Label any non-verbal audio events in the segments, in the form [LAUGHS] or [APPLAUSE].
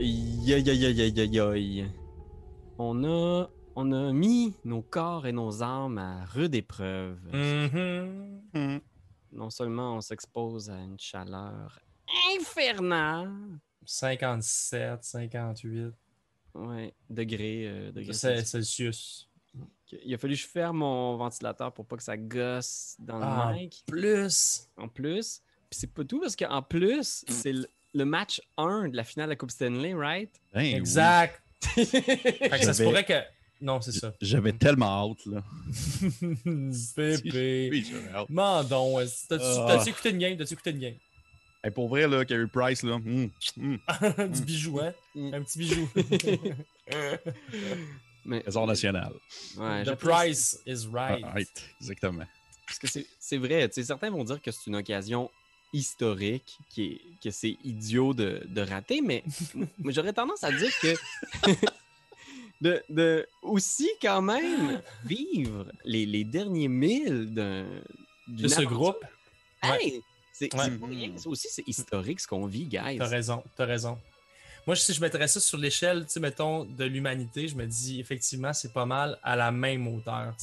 Aïe, aïe, aïe, aïe, aïe, aïe, aïe, aïe. On a, on a mis nos corps et nos âmes à rude épreuve. Mhm. Hmm. Non seulement on s'expose à une chaleur infernale, 57, 58 ouais, degrés, euh, degrés C'est Celsius. Celsius. Il a fallu que je ferme mon ventilateur pour pas que ça gosse dans le Ah, mic. Plus. En plus, puis c'est pas tout parce qu'en plus, c'est le, le match 1 de la finale de la Coupe Stanley, right? Ben oui. Exact. [LAUGHS] Fait que ça se J'avais- pourrait que. Non, c'est ça. J'avais tellement hâte, là. [LAUGHS] Pépé. [LAUGHS] Oui, j'avais hâte. Mandon, t'as-tu Ah. t'as-tu écouté une game? T'as-tu écouté une game? Hey, pour vrai, là, Carey Price, là. hmm, hmm. du bijou, hein? Mm. Un petit bijou. Mais, Trésor national. ouais, The price is Ah, right. right, exactement. Parce que c'est- c'est vrai, tu sais, certains vont dire que c'est une occasion historique, qui est, que c'est idiot de, de rater, mais, [LAUGHS] mais j'aurais tendance à dire que [LAUGHS] de, de aussi quand même vivre les, les derniers milles d'un De ce groupe? Hey, c'est Ouais. c'est aussi c'est historique ce qu'on vit, guys. T'as raison, t'as raison. Moi, si je mettrais ça sur l'échelle, tu sais, mettons, de l'humanité, je me dis, effectivement, c'est pas mal à la même hauteur.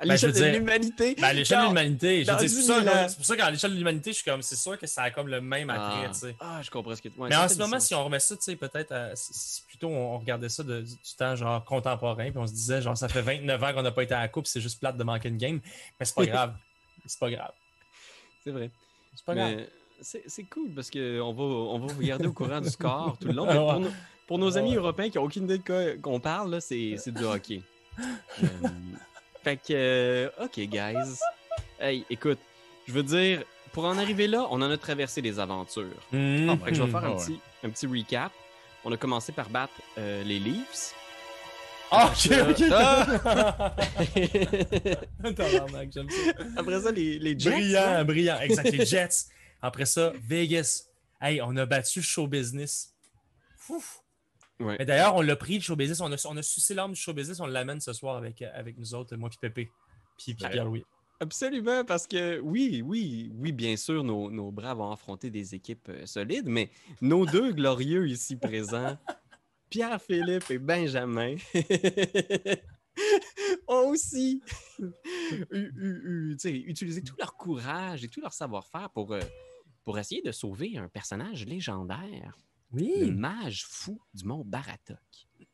À Ben, je l'échelle de l'humanité. Ben, à l'échelle de l'humanité, c'est pour, 10 ça, 000 là, ans. c'est pour ça qu'à l'échelle de l'humanité, je suis comme, c'est sûr que ça a comme le même attrait, Ah, tu sais. ah, je comprends ce que tu ouais, Mais en ce moment, sens. si on remet ça, tu sais, peut-être, à- si- plutôt on regardait ça de- du temps genre contemporain, puis on se disait, genre, ça fait 29 ans qu'on n'a pas été à la coupe, c'est juste plate de manquer une game, mais c'est pas [LAUGHS] grave. C'est pas grave. C'est vrai. C'est pas grave. Mais c'est c'est cool parce qu'on va, on va vous garder au courant du [LAUGHS] score tout le long. Ah pour, nos, pour nos amis Ouais. européens qui n'ont aucune idée de quoi qu'on parle, là, c'est c'est du hockey. [LAUGHS] Euh, fait que, euh, OK, guys. Hey, écoute, je veux dire, pour en arriver là, on en a traversé des aventures. Mhm. Fait que je vais faire un, Ah ouais. petit, un petit recap. On a commencé par battre euh, les Leafs. Ah, ok, ok. [LAUGHS] Ah! [LAUGHS] J'aime ça. Après ça, les, les Jets. Brillant, brillant. Exact, les [LAUGHS] Jets. Après ça, Vegas. Hey, on a battu show business. Ouf. Ouais. Mais d'ailleurs, on l'a pris, le show business. On a, on a sucé l'arme du show business. On l'amène ce soir avec, euh, avec nous autres, moi puis Pépé. Puis. Pierre-Louis. Absolument, parce que oui, oui, oui, bien sûr, nos, nos braves ont affronté des équipes euh, solides, mais nos [LAUGHS] deux glorieux ici présents, Pierre-Philippe et Benjamin, [LAUGHS] ont aussi [LAUGHS] eu- eu- eu, tu sais, utilisé tout leur courage et tout leur savoir-faire pour, euh, pour essayer de sauver un personnage légendaire, le Oui. mage fou du mont Baratok.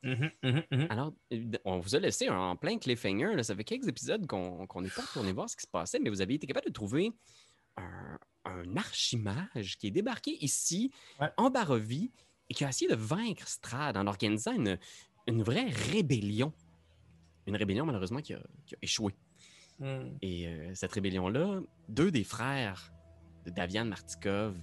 Mhm, mhm, mhm. Alors, euh, on vous a laissé en plein cliffhanger. là. Ça fait quelques épisodes qu'on qu'on n'est pas retourné voir ce qui se passait, mais vous avez été capable de trouver un, un archimage qui est débarqué ici, Ouais. en Barovie, et qui a essayé de vaincre Strad en organisant une, une vraie rébellion. Une rébellion, malheureusement, qui a, qui a échoué. Et euh, cette rébellion-là, deux des frères de Davian Martikov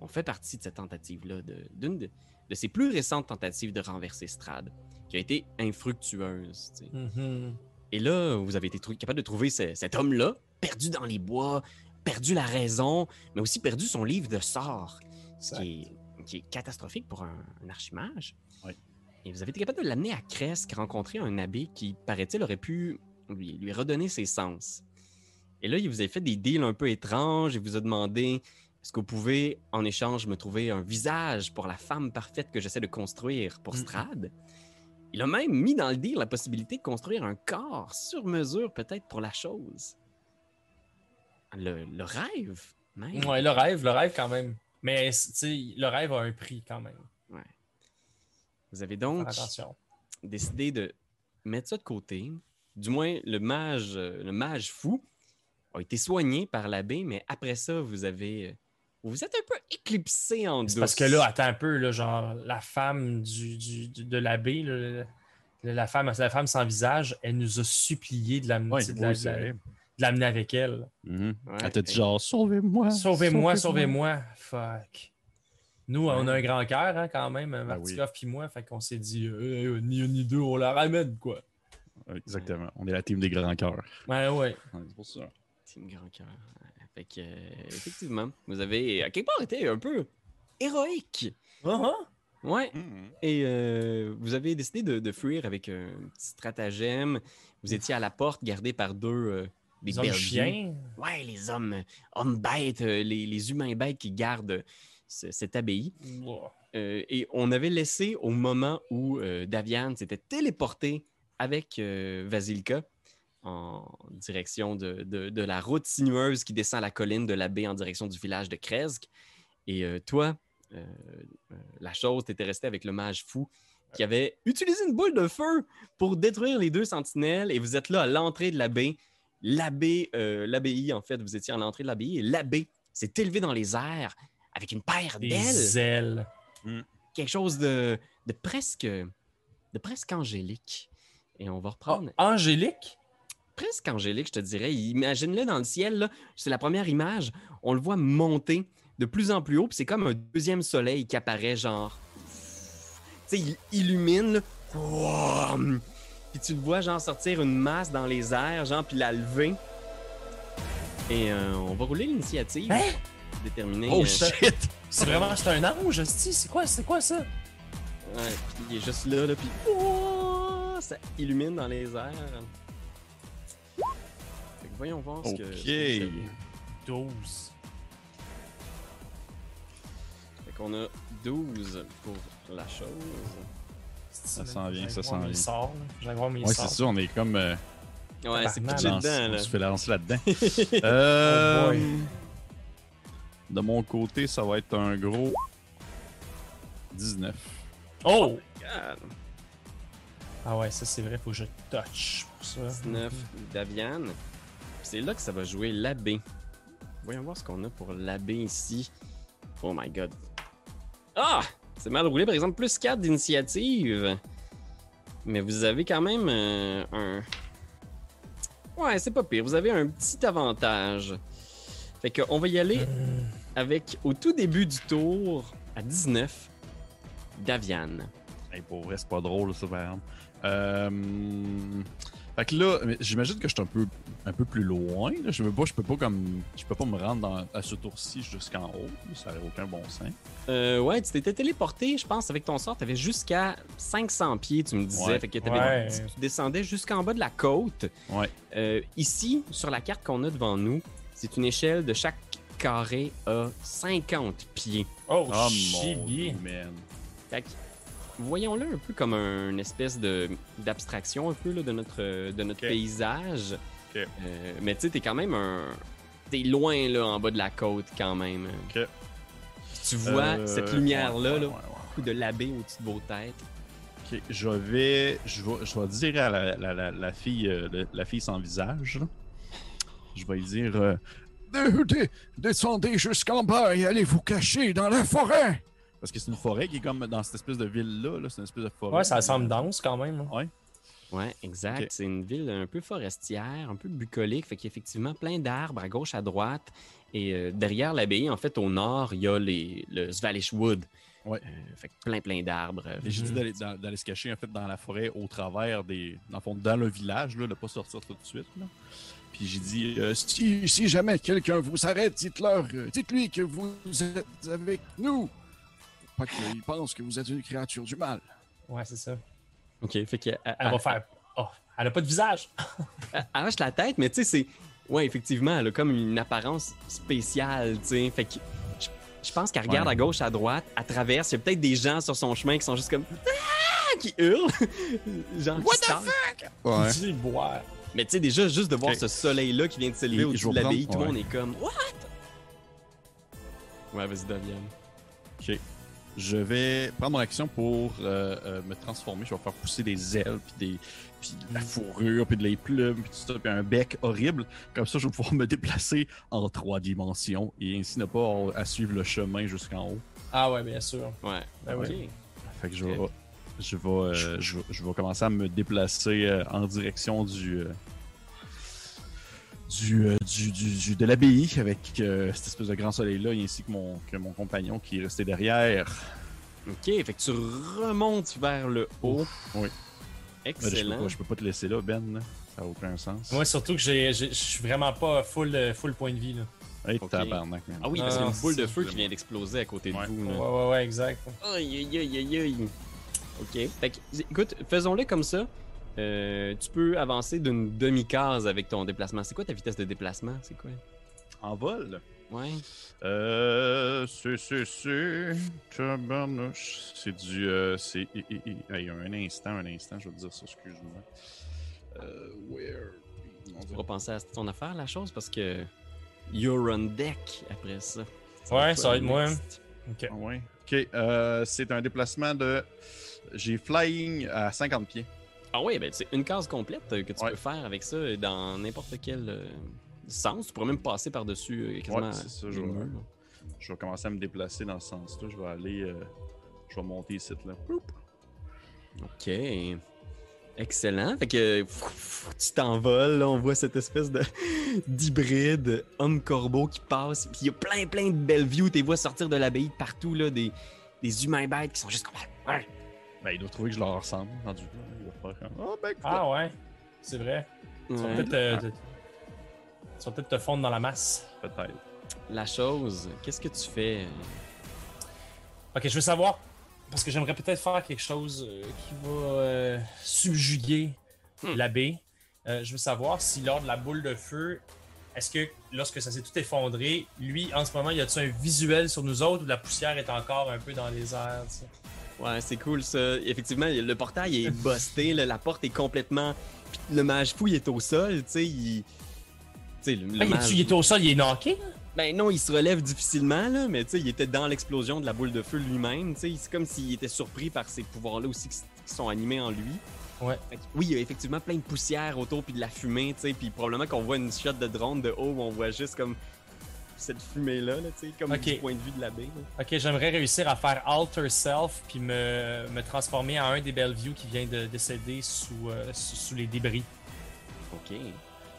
ont fait partie de cette tentative-là, de- d'une de, de ses plus récentes tentatives de renverser Strad, qui a été infructueuse. tu sais. Mhm. Et là, vous avez été capable de trouver ce- cet homme-là, perdu dans les bois, perdu la raison, mais aussi perdu son livre de sorts, ce qui est, qui est catastrophique pour un, un archimage. Oui. Et vous avez été capable de l'amener à Cresque, rencontrer un abbé qui, paraît-il, aurait pu lui, lui redonner ses sens. Et là, il vous a fait des deals un peu étranges. Il vous a demandé est-ce que vous pouvez, en échange, me trouver un visage pour la femme parfaite que j'essaie de construire pour. Strad? Il a même mis dans le deal la possibilité de construire un corps sur mesure, peut-être pour la chose. Le, le rêve, même. Ouais, le rêve, le rêve quand même. Mais, le rêve a un prix quand même. Vous avez donc décidé de mettre ça de côté. Du moins, le mage, euh, le mage fou a été soigné par l'abbé, mais après ça, vous avez. Vous êtes un peu éclipsé en douce. C'est parce que là, attends un peu, là, genre, la femme du, du- du- de l'abbé, là, la, femme, la femme sans visage, elle nous a supplié de l'amener oui, avec elle. Mhm. Ouais, Elle t'a dit genre, sauvez-moi. Sauvez-moi, sauvez-moi. Fuck. Nous, on a un grand cœur, hein, quand même, Ben Martikov puis moi, fait qu'on s'est dit, euh, euh, ni un ni deux, on la ramène, quoi. Exactement. On est la team des grands cœurs. Ouais, ouais. Ouais, c'est pour ça. Team Grand Cœur. Fait que, euh, effectivement, vous avez, à quelque part, été un peu héroïque. Uh-huh. Ouais. Mhm. Et euh, vous avez décidé de, de fuir avec un petit stratagème. Vous étiez à la porte, gardé par deux euh, des Ils ont le bergers. chien. Ouais, les hommes, hommes bêtes, euh, les, les humains bêtes qui gardent ce- cette abbaye. Wow. Euh, et on avait laissé au moment où euh, Davian s'était téléporté avec euh, Vasilka en direction de, de- de la route sinueuse qui descend la colline de la baie en direction du village de Kresk. Et euh, toi, euh, euh, la chose, tu étais resté avec le mage fou qui avait utilisé une boule de feu pour détruire les deux sentinelles. Et vous êtes là à l'entrée de la baie. L'abbé, euh, l'abbaye, en fait, vous étiez à l'entrée de l'abbaye et l'abbé s'est élevé dans les airs avec une paire d'ailes Des ailes. quelque chose de, de presque de presque angélique. Et on va Oh, reprendre Angélique? Presque angélique, je te dirais. Imagine-le dans le ciel, là. c'est la première image. On le voit monter de plus en plus haut, puis c'est comme un deuxième soleil qui apparaît, genre. Tu sais, il illumine, là. Puis tu le vois, genre, sortir une masse dans les airs, genre, puis la lever. Et euh, on va rouler l'initiative. Hein? Déterminer. Oh euh, shit! [LAUGHS] C'est vraiment, c'est un ange, c'est quoi, c'est quoi ça? Ouais, puis il est juste là, là, puis Ouah, ça illumine dans les airs. Voyons voir ce que. Ok. ce que ça fait. 12. Fait qu'on a 12 pour la chose. Ça s'en vient, ça s'en vient. Sort, J'allais voir mes Ouais, c'est ça, on est comme. euh, Ouais, c'est pitché dedans, on là. se fait lancer là-dedans. [LAUGHS] Euh, Oh de mon côté, ça va être un gros 19. Oh! God. Ah ouais, ça c'est vrai, faut que je touch pour ça. 19 Davian. C'est là que ça va jouer l'abbé. Voyons voir ce qu'on a pour l'abbé ici. Oh my god. Ah! C'est mal roulé, par exemple, plus 4 d'initiative. Mais vous avez quand même euh, un. Ouais, c'est pas pire. Vous avez un petit avantage. Fait qu'on va y aller Euh, avec, au tout début du tour, à 19, Davian. Hey, pour vrai, c'est pas drôle, ça, par exemple. Euh... Fait que là, j'imagine que je suis un peu, un peu plus loin. Là. Je peux pas, je peux pas comme, je peux pas me rendre dans- à ce tour-ci jusqu'en haut. Ça n'aurait aucun bon sens. Euh, ouais, tu t'étais téléporté, je pense, avec ton sort. Tu avais jusqu'à 500 pieds, tu me disais. Ouais. Fait que t'avais- Ouais. tu, tu descendais jusqu'en bas de la côte. Ouais. Euh, ici, sur la carte qu'on a devant nous, c'est une échelle de chaque carré à 50 pieds. Oh, Oh mon man. Fait que, voyons-le un peu comme un- une espèce de d'abstraction un peu là, de notre, de notre paysage. Euh, mais tu sais, t'es quand même un... T'es loin là, en bas de la côte quand même. Tu vois Euh, cette lumière-là, ouais, là, ouais, ouais, coup de l'abbé au-dessus de vos têtes. Ok, je vais, je vais, je vais dire à la, la, la, la fille, euh, la fille sans visage, là. je vais lui dire, euh, De- de- descendez jusqu'en bas et allez vous cacher dans la forêt. Parce que c'est une forêt qui est comme dans cette espèce de ville-là, là, c'est une espèce de forêt. Ouais, ça semble dense quand même. hein. Ouais, exact. Ok. C'est une ville un peu forestière, un peu bucolique, fait qu'il y a effectivement plein d'arbres à gauche, à droite. Et euh, derrière l'abbaye, en fait, au nord, il y a les, le Svalish Wood. Ouais. Euh, fait que plein, plein d'arbres. euh, Et j'ai dit Mhm. d'aller, se cacher en fait dans la forêt au travers des. Dans le fond, dans le village, là, de pas sortir tout de suite. Là. Puis j'ai dit euh, Si, si jamais quelqu'un vous arrête, dites-leur, dites-lui que vous êtes avec nous. Pas qu'il pense que vous êtes une créature du mal. Ouais, c'est ça. OK, fait qu'elle Elle elle- va faire. Oh, elle a pas de visage. [LAUGHS] elle arrache la tête, mais tu sais, c'est... Ouais, effectivement, elle a comme une apparence spéciale, tu sais. Fait que je, je pense qu'elle regarde Ouais. à gauche, à droite, elle traverse. Il y a peut-être des gens sur son chemin qui sont juste comme... Ah! qui hurlent. [LAUGHS] Genre, What the tassent. Ouais. Dis boire. Mais tu sais, déjà, juste de voir ce soleil-là qui vient de s'élever au-dessus de l'abbaye, tout le ouais. monde est comme What? Ouais, vas-y, Davian. Ok. Je vais prendre mon action pour euh, euh, me transformer. Je vais faire pousser des ailes, puis des, puis de la fourrure, puis de les plumes, puis tout ça, puis un bec horrible. Comme ça, je vais pouvoir me déplacer en trois dimensions et ainsi ne pas avoir à suivre le chemin jusqu'en haut. Ah ouais, bien sûr. Ouais. Ben ok. oui. Fait que je vais, Ok. je vais, euh, je, vais- je vais commencer à me déplacer euh, en direction du, euh, du, euh, du, du- du- de l'abbaye avec euh, cette espèce de grand soleil-là, ainsi que mon, que mon compagnon qui est resté derrière. Ok, fait que tu remontes vers le haut. oui. Ben, je, peux Excellent. pas, je peux pas te laisser là, Ben. là. Ça n'a aucun sens. Moi, surtout que je suis vraiment pas full, euh, full point de vie. Là. Hey, Ok. tabarnak, man. Ah oui, parce qu'il y a Ah, une boule de feu qui vient d'exploser à côté de Ouais. vous. Ouais, là. ouais, ouais, exact. Aïe, aïe, aïe, aïe, aïe. Ok. Fait que, écoute, faisons-le comme ça. Euh, tu peux avancer d'une demi-case avec ton déplacement. C'est quoi ta vitesse de déplacement? C'est quoi? En vol? Ouais. Euh, c'est, c'est, c'est. C'est du. Euh, c'est. Hey, un instant, un instant, je vais te dire ça, excuse-moi. Euh, where. On Tu pourras penser à ton affaire, la chose, parce que you're on deck après ça. Ouais, toi, ça va être moi. Ok. Ah ouais. Ok, euh, c'est un déplacement de. J'ai flying à 50 pieds. Ah ouais, ben c'est une case complète euh, que tu Ouais. peux faire avec ça euh, dans n'importe quel euh, sens. Tu pourrais même passer par-dessus quasiment Ouais, c'est ça, les je vais-. Je vais commencer à me déplacer dans ce sens-là. Je vais aller. euh, je vais monter ici, là. Ok. Excellent. Fait que pff, [LAUGHS] tu t'envoles, on voit cette espèce de [LAUGHS] d'hybride homme-corbeau qui passe. Puis il y a plein, plein de belles views. Tu vois sortir de l'abbaye de partout, là, des, des humains bêtes qui sont juste comme. Ben, ils doivent trouver que je leur ressemble. Rendu là. Oh, ben, Ah ouais, c'est vrai. Ils vont Ouais. peut-être euh, te... ils vont peut-être te fondre dans la masse. peut-être. La chose, qu'est-ce que tu fais? Ok, je veux savoir, parce que j'aimerais peut-être faire quelque chose euh, qui va euh, subjuguer Hmm. l'abbé. Euh, je veux savoir si lors de la boule de feu, est-ce que lorsque ça s'est tout effondré, lui, en ce moment, y a-t-il un visuel sur nous autres ou la poussière est encore un peu dans les airs? tu sais? Ouais, c'est cool ça. Effectivement, le portail est busté, là, la porte est complètement. Puis le mage fou, il est au sol, tu sais, il. Tu sais, le, le Ah, il, est, mage- il est au sol, il est knocké? là? Ben non, il se relève difficilement, là, mais tu sais, il était dans l'explosion de la boule de feu lui-même, tu sais. C'est comme s'il était surpris par ces pouvoirs-là aussi qui, qui sont animés en lui. Ouais. Oui, il y a effectivement plein de poussière autour, puis de la fumée, tu sais, puis probablement qu'on voit une shot de drone de haut où on voit juste comme cette fumée-là, là, tu sais, comme Ok. du point de vue de l'abbé. là. Ok, j'aimerais réussir à faire alter self puis me, me transformer en un des Bellevue qui vient de décéder sous, euh, sous, sous les débris. Ok.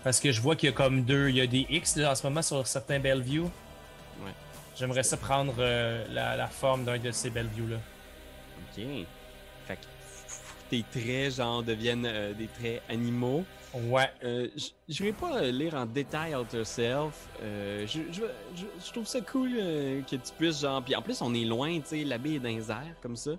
Parce que je vois qu'il y a comme deux, il y a des X là, en ce moment sur certains Bellevue. Ouais. J'aimerais ça prendre euh, la, la forme d'un de ces Bellevue là. Ok. Fait que tes traits, genre, deviennent euh, des traits animaux. Ouais. Euh, je vais pas euh, lire en détail Alter Self. Euh, je, je, je, je trouve ça cool euh, que tu puisses, genre. Puis en plus, on est loin, tu sais, l'abbé est dans les airs, comme ça.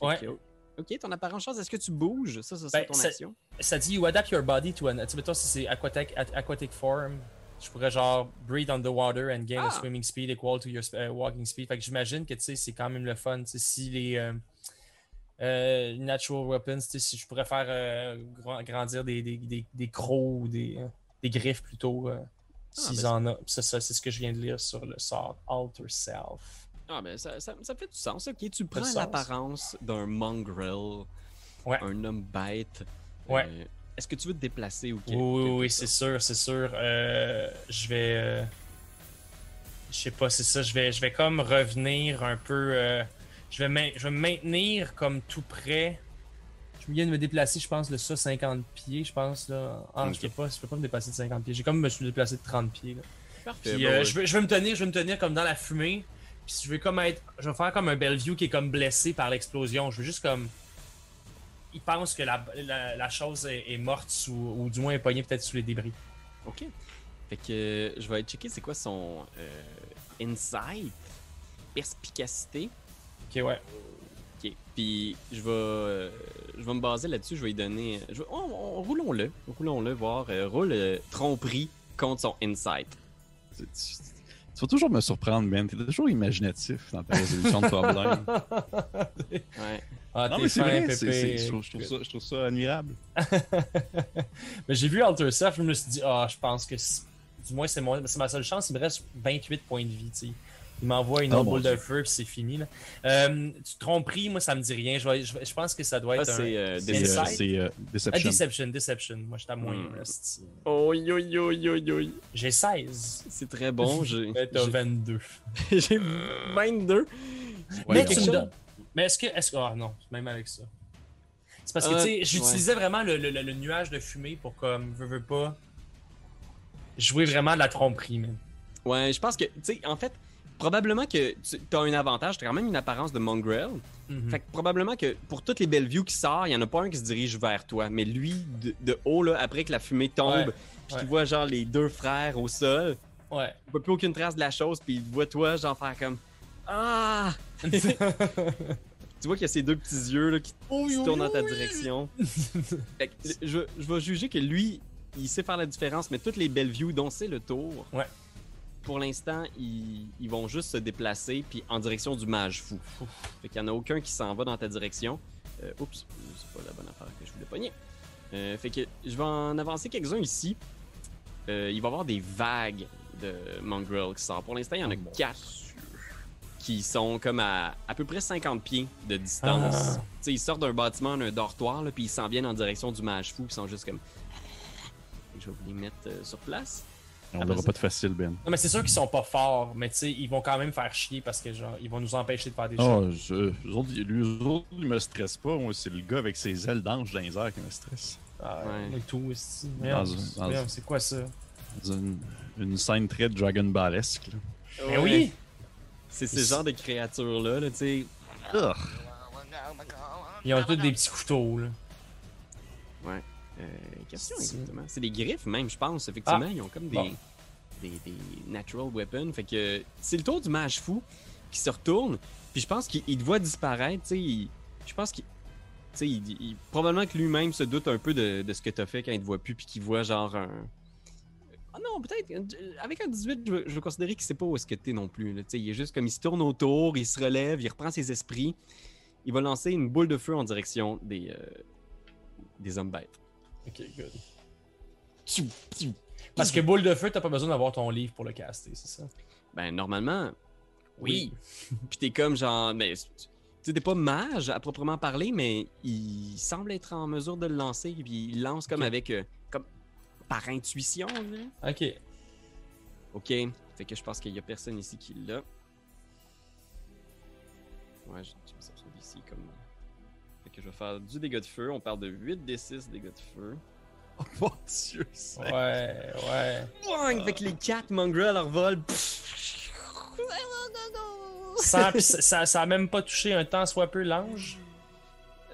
Ouais. oh, ok, ton apparence chose, est-ce que tu bouges? Ça, ça, c'est Ben, ton action? Ça dit you adapt your body to an. Tu sais, mettons, si c'est aquatic, at- aquatic form, je pourrais genre breathe underwater and gain Ah. a swimming speed equal to your euh, walking speed. Fait que j'imagine que tu sais, c'est quand même le fun. Tu sais, si les euh, natural weapons, si je pourrais faire euh, gra- grandir des, des, des, des crocs ou des, des griffes plutôt, euh, s'ils ben, en ont. Ça, ça, c'est ce que je viens de lire sur le sort Alter Self. Ah, ben, ça, ça, ça fait du sens. Ok, tu prends l'apparence d'un mongrel, Ouais. un homme bête. Ouais. Euh, est-ce que tu veux te déplacer ou Oui, oui, oui, c'est sûr, c'est sûr. Je vais. je sais pas, c'est ça. Je vais, je vais comme revenir un peu. Euh, je, vais main- je vais me maintenir comme tout près. Je viens de me déplacer, je pense, de ça, 50 pieds, je pense. Là. Ah, je Ok. peux pas, je peux pas me déplacer de 50 pieds. J'ai comme me suis déplacé de 30 pieds. Là. Parfait. Puis, bon, euh, ouais. je, vais, je vais me tenir, je vais me tenir comme dans la fumée. Puis je vais comme être. Je vais faire comme un Bellevue qui est comme blessé par l'explosion. Je veux juste comme. Il pense que la, la, la chose est, est morte sous, ou du moins est pognée peut-être sous les débris. Ok. Fait que euh, je vais aller checker c'est quoi son euh, insight, perspicacité. Ok, ouais. Ok. Puis je vais, euh, je vais me baser là-dessus. Je vais lui donner. Je vais- oh, oh, roulons-le. Roulons-le, voir. euh, roule euh, tromperie contre son insight. Tu, tu- tu vas toujours me surprendre, Ben. T'es toujours imaginatif dans ta résolution de problème. [LAUGHS] Ouais. Ah, non, t'es mais c'est vrai. Pépé. c'est- c'est- je, trouve, je trouve ça, je trouve ça admirable. [LAUGHS] Mais j'ai vu Alter Self, je me suis dit, ah, je pense que c'est- du moins c'est mon- c'est ma seule chance. Il me reste 28 points de vie. tu sais. Il m'envoie une Oh, autre boule de feu, puis c'est fini. Là. Euh, tu te tromperies, moi ça me dit rien. Je, vais- je, je pense que ça doit Ah, être un. c'est euh, euh, Deception. euh, Ah, Deception. Deception. Moi, je suis à c'est- Oh, yo, yo, yo, yo. J'ai 16. C'est très bon. [LAUGHS] J'ai Mais t'as 22. j'ai- [LAUGHS] j'ai 22. Ouais, mais tu me donnes. Mais est-ce que. Est-ce que. Ah non, même avec ça. C'est parce que, Euh, tu sais, j'utilisais vraiment le, le- le- le nuage de fumée pour, comme, veux, veux pas, jouer vraiment de la tromperie, man. Ouais, je pense que, tu sais, en fait, probablement que tu as un avantage. Tu as quand même une apparence de mongrel. Mhm. Fait que probablement que pour toutes les belles views qui sortent, il y en a pas un qui se dirige vers toi. Mais lui, de, de haut, là, après que la fumée tombe, puis qu'il voit genre les deux frères au sol, Ouais. il voit plus aucune trace de la chose, puis il voit toi, genre faire comme Ah [LAUGHS] Tu vois qu'il y a ces deux petits yeux là, qui se tournent dans ta direction. [LAUGHS] Fait que, je, je vais juger que lui, il sait faire la différence, mais toutes les belles views dont c'est le tour, Ouais. Pour l'instant, ils, ils vont juste se déplacer puis en direction du mage fou. Fait qu'il y en a aucun qui s'en va dans ta direction. Euh, oups, c'est pas la bonne affaire que je voulais pogner. Euh, fait que je vais en avancer quelques-uns ici. Euh, il va y avoir des vagues de mongrel qui sortent. Pour l'instant, il y en a Oh quatre qui sont comme à à peu près 50 pieds de distance. Ah. Tu sais, ils sortent d'un bâtiment, d'un dortoir, là, puis ils s'en viennent en direction du mage fou, qui sont juste comme. Je vais vous les mettre euh, sur place. On n'aura pas de facile, Ben. Non, mais c'est sûr qu'ils sont pas forts, mais tu sais, ils vont quand même faire chier parce que genre, ils vont nous empêcher de faire des Ah, choses. je, eux autres, lui, eux autres, ils me stressent pas. Moi, c'est le gars avec ses ailes d'ange dans les airs qui me stresse. Ah, Ouais. et tout, Merde, dans merde, un- c'est quoi ça? Une, une scène très Dragon Ballesque. là. Mais Ben oui! C'est ce genre de créatures-là, là, tu sais. Ugh. Ils ont tous des petits couteaux, là. Euh, question C'est- exactement. C'est des griffes, même, je pense. Effectivement, ils ont comme des, Bon. des, des natural weapons. Fait que c'est le tour du mage fou qui se retourne. Puis je pense qu'il il te voit disparaître. Il- je pense qu'il. Il, il- probablement que lui-même se doute un peu de, de ce que t'as fait quand il te voit plus, puis qu'il voit genre un. Ah non, peut-être. euh, Avec un 18, je je veux considérer qu'il sait pas où est-ce que t'es non plus. là. Il est juste comme il se tourne autour, il se relève, il reprend ses esprits. Il va lancer une boule de feu en direction des, euh, des hommes bêtes. Ok, good. Parce que boule de feu, t'as pas besoin d'avoir ton livre pour le caster, c'est ça? Ben, normalement, oui. [LAUGHS] Puis t'es comme genre. Mais, tu sais, t'es pas mage à proprement parler, mais il semble être en mesure de le lancer. Puis il lance comme avec. euh, comme par intuition, là. Ok. Ok. Fait que je pense qu'il y a personne ici qui l'a. Ouais, je je me ça ici comme. Je vais faire du dégât de feu. On parle de 8 d 6 dégâts de feu. Oh mon dieu, c'est. Ouais, ouais. Boing! Fait que les 4 mongrels leur pis ça, ça, ça a même pas touché un temps soit peu l'ange?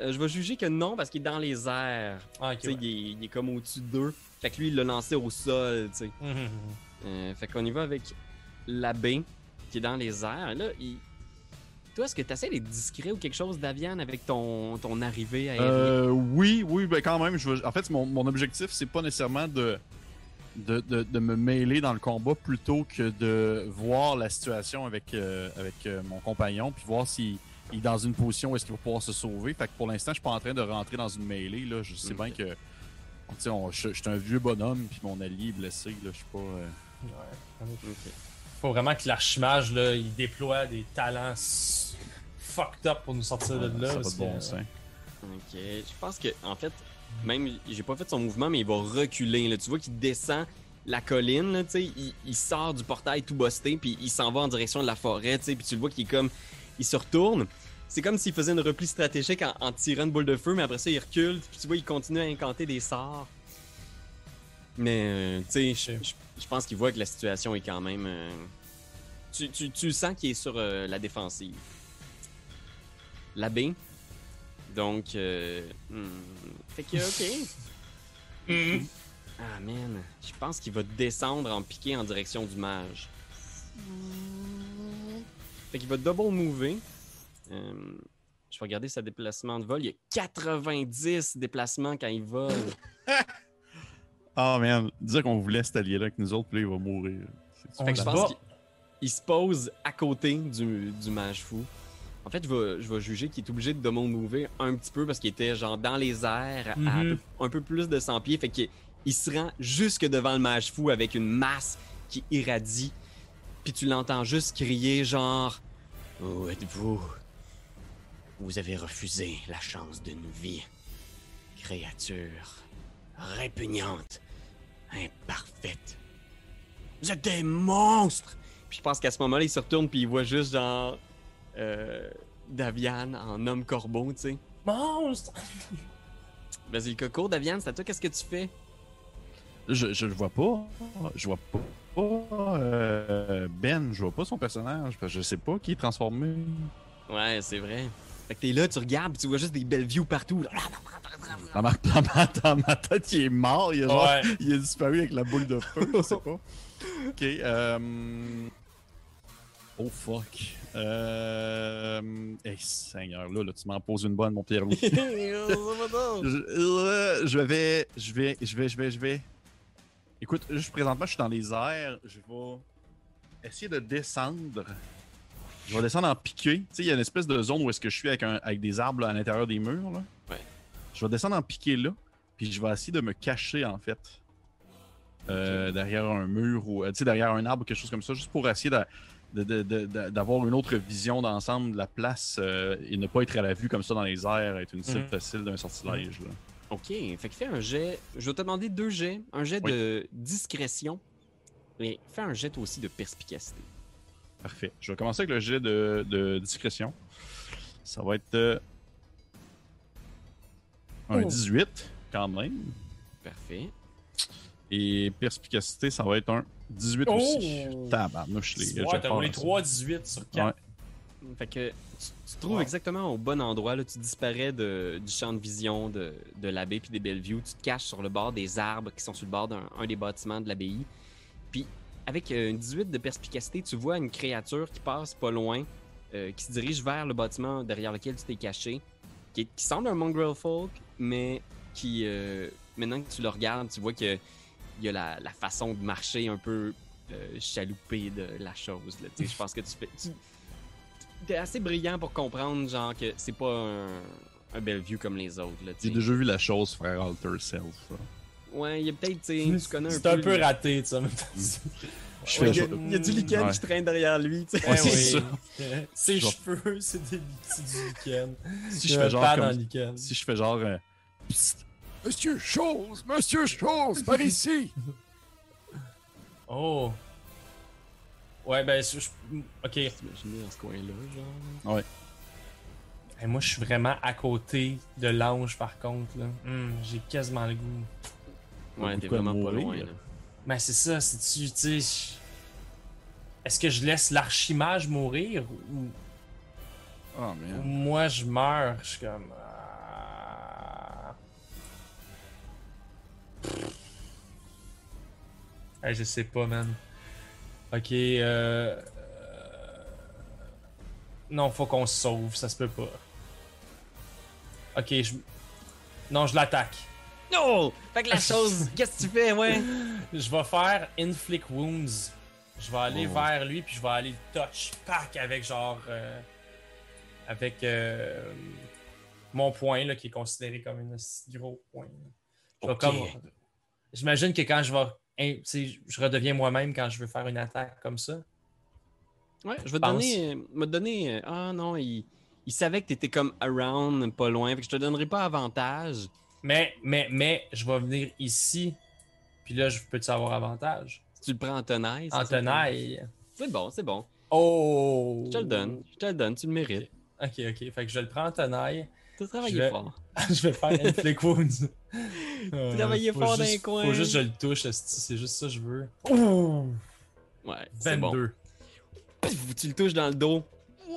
Euh, je vais juger que non, parce qu'il est dans les airs. Ah, ouais. il, est, il est comme au-dessus d'eux. Fait que lui, il l'a lancé au sol, tu sais. Mhm. Euh, fait qu'on y va avec l'abbé qui est dans les airs. Là, il... Toi, est-ce que tu essaies d'être discret ou quelque chose, Daviane, avec ton, ton arrivée aérienne? Euh, oui, oui, ben quand même. Je veux- En fait, mon, mon objectif, c'est pas nécessairement de, de, de, de me mêler dans le combat plutôt que de voir la situation avec, euh, avec euh, mon compagnon, puis voir s'il il est dans une position où est-ce qu'il va pouvoir se sauver. Fait que pour l'instant, je suis pas en train de rentrer dans une mêlée. Là. Je sais bien que. tu sais, on- Je je suis un vieux bonhomme, puis mon allié est blessé. Là. Je suis pas. euh, Ouais. Ok. Faut vraiment que l'archimage, là, il déploie des talents fucked up pour nous sortir de là. ça pas de bon que-. Ok. Je pense que, en fait, même, j'ai pas fait son mouvement, mais il va reculer. Là. Tu vois qu'il descend la colline, là, tu sais, il, il sort du portail tout busté, puis il s'en va en direction de la forêt, tu sais, puis tu le vois qu'il est comme, il se retourne. C'est comme s'il faisait une repli stratégique en, en tirant une boule de feu, mais après ça, il recule, puis tu vois, il continue à incanter des sorts. Mais, euh, tu sais, je- pense qu'il voit que la situation est quand même... euh, tu, tu, tu sens qu'il est sur euh, la défensive. L'abbé, donc, euh, hmm, fait que, ok. [LAUGHS] Mhm. Ah man, je pense qu'il va descendre en piqué en direction du mage. Fait qu'il va double mover. Euh, je vais regarder sa déplacement de vol. Il y a 90 déplacements quand il vole. [LAUGHS] Ah, man. Dire qu'on voulait cet allié-là avec nous autres, puis là, il va mourir. Fait que je se pense qu'il il se pose à côté du, du mage fou. En fait, je vais, je vais juger qu'il est obligé de double mover un petit peu parce qu'il était genre dans les airs à un, Mhm. peu, un peu plus de 100 pieds. Fait qu'il il se rend jusque devant le mage fou avec une masse qui irradie. Puis tu l'entends juste crier genre Où êtes-vous? Vous avez refusé la chance d'une vie. Créature répugnante, imparfaite. Vous êtes des monstres! Puis je pense qu'à ce moment-là, il se retourne puis il voit juste genre euh, Daviane en homme corbeau, tu sais. Monstre! Vas-y, le coco, Daviane, c'est à toi, qu'est-ce que tu fais? Je, je le vois pas. Je vois pas. euh, ben, je vois pas son personnage. parce que Je sais pas qui est transformé. Ouais, c'est vrai. Fait que t'es là, tu regardes, puis tu vois juste des belles views partout. Dans ma, dans ma- dans ma tête, il est mort. Il a, genre- Ouais. il a disparu avec la boule de feu. Je sais pas. Ok. Euh... Oh fuck. Euh... Hey, Seigneur, là, là tu m'en poses une bonne, mon Pierre-Louis. [LAUGHS] je, euh, je vais, je vais, je vais, je vais, je vais. Écoute, juste présentement, je suis dans les airs. Je vais essayer de descendre. Je vais descendre en piqué. Tu sais, il y a une espèce de zone où est-ce que je suis avec, un- avec des arbres là, à l'intérieur des murs. Là. Ouais. Je vais descendre en piqué là, puis je vais essayer de me cacher en fait. Euh, Derrière un mur ou euh, derrière un arbre ou quelque chose comme ça, juste pour essayer de- d'avoir une autre vision d'ensemble de la place euh, et ne pas être à la vue comme ça dans les airs, être une cible Mhm. facile d'un sortilège. là. Ok, fait que fais un jet. Je vais te demander deux jets. Un jet Oui. de discrétion. Et fais un jet aussi de perspicacité. Parfait. Je vais commencer avec le jet de, de discrétion. Ça va être euh, un Oh. 18 quand même. Parfait. Et perspicacité, ça va être un 18 aussi. Oh! Tabarnouche, les Ouais, t'as roulé 3-18 sur 4. Ouais. Fait que tu, tu te trouves exactement au bon endroit. Là. Tu disparais de- du champ de vision de, de l'abbaye puis des Bellevue. Tu te caches sur le bord des arbres qui sont sur le bord d'un un des bâtiments de l'abbaye. Avec euh, une 18 de perspicacité, tu vois une créature qui passe pas loin, euh, qui se dirige vers le bâtiment derrière lequel tu t'es caché, qui, est- qui semble un mongrel folk, mais qui, euh, maintenant que tu le regardes, tu vois que il y a la, la façon de marcher un peu euh, chaloupée de la chose. Je pense que tu fais. Tu, t'es assez brillant pour comprendre, genre, que c'est pas un, un Bellevue comme les autres. J'ai déjà vu la chose faire alter self. Ouais, il y a peut-être, tu sais, tu connais un C'est peu. un peu raté, tu sais, en même temps. Je Ouais, il, y il y a du lichen Ouais. qui traîne derrière lui, tu sais. Ouais, c'est. Ses Genre- cheveux, c'est des c'est du lichen. Si Il je fais genre comme-. Si je fais genre euh, Psst, Monsieur Chose, Monsieur Chose, par ici. Oh. Ouais, ben, je... je- ok. T'imagines dans ce coin-là, genre. Hey, moi, je suis vraiment à côté de l'ange, par contre. là. Hmm, J'ai quasiment le goût. Ouais, t'es vraiment pas loin, là. Ben, c'est ça, c'est-tu, tu sais... Est-ce que je laisse l'archimage mourir ou Oh ou man. moi je meurs? Je suis comme. ah. Hey, je sais pas, man. Ok, euh. euh, Non, faut qu'on se sauve, ça se peut pas. Ok, je. Non, je l'attaque. Non! Fait que la [LAUGHS] chose, qu'est-ce que tu fais, ouais? Je vais faire Inflict Wounds. Je vais aller Oh. vers lui, puis je vais aller touch pack avec genre. euh, avec euh, mon point, là, qui est considéré comme un si gros point. Je vais Ok. comme. J'imagine que quand je vais. hein, tu je redeviens moi-même quand je veux faire une attaque comme ça. Ouais, je vais te donner. euh, me donner. euh, Ah non, il, il savait que t'étais comme around, pas loin. Fait que je te donnerai pas avantage. Mais, mais, mais, je vais venir ici, puis là, je peux-tu avoir avantage? Si tu le prends en tenaille. En tenaille. C'est bon, c'est bon. Oh! Je te le donne. Je te le donne, tu le mérites. Ok, ok. Fait que je le prends en tenaille. T'as travaillé vais- fort. [LAUGHS] je vais faire Inflict Wounds. [LAUGHS] Euh, Travaillez faut fort dans les coins. Faut juste que je le touche, c'est juste ça que je veux. Ouh! Ouais, c'est bon. 22. Pff, Tu le touches dans le dos.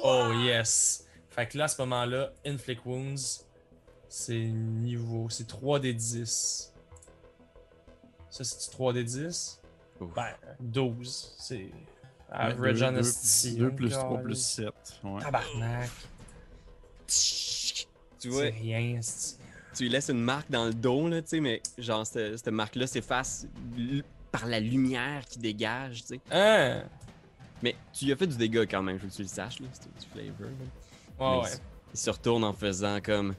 Oh yes! Fait que là, à ce moment-là, Inflict Wounds, c'est niveau. C'est 3 des 10. Ça, c'est 3 des 10? Ouf. Ben, 12. C'est average Deux- honesty. deux- deux plus Oh, 3 plus calice. 7. Ouais. Tabarnak. Tu vois, C'est rien, tu lui laisses une marque dans le dos, là, tu sais, mais genre, cette, cette marque-là s'efface par la lumière qui dégage, tu sais. Hein? Mais tu lui as fait du dégât quand même, faut que tu le saches, là. C'était du flavor, là. Mais ouais. il- Il se retourne en faisant comme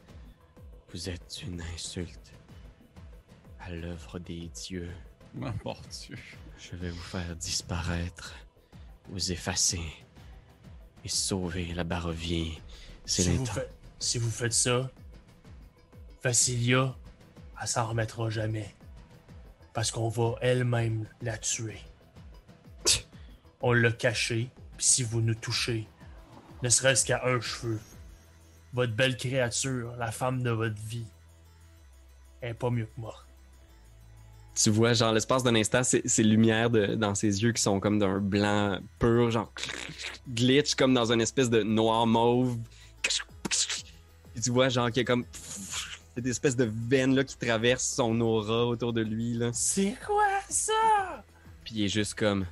Vous êtes une insulte à l'œuvre des dieux. Oh, mon Dieu. Je vais vous faire disparaître, vous effacer et sauver la Barovie. C'est Si vous, si vous faites ça, Facilia, elle s'en remettra jamais. Parce qu'on va elle-même la tuer. [LAUGHS] On l'a cachée, puis si vous nous touchez, ne serait-ce qu'à un cheveu, votre belle créature, la femme de votre vie, elle est pas mieux que moi. Tu vois, genre, l'espace d'un instant, ces, lumières de- dans ses yeux qui sont comme d'un blanc pur, genre glitch, comme dans une espèce de noir mauve. Puis tu vois, genre, qu'il y a comme cette espèce de veine là, qui traverse son aura autour de lui. Là. C'est quoi ça? Puis il est juste comme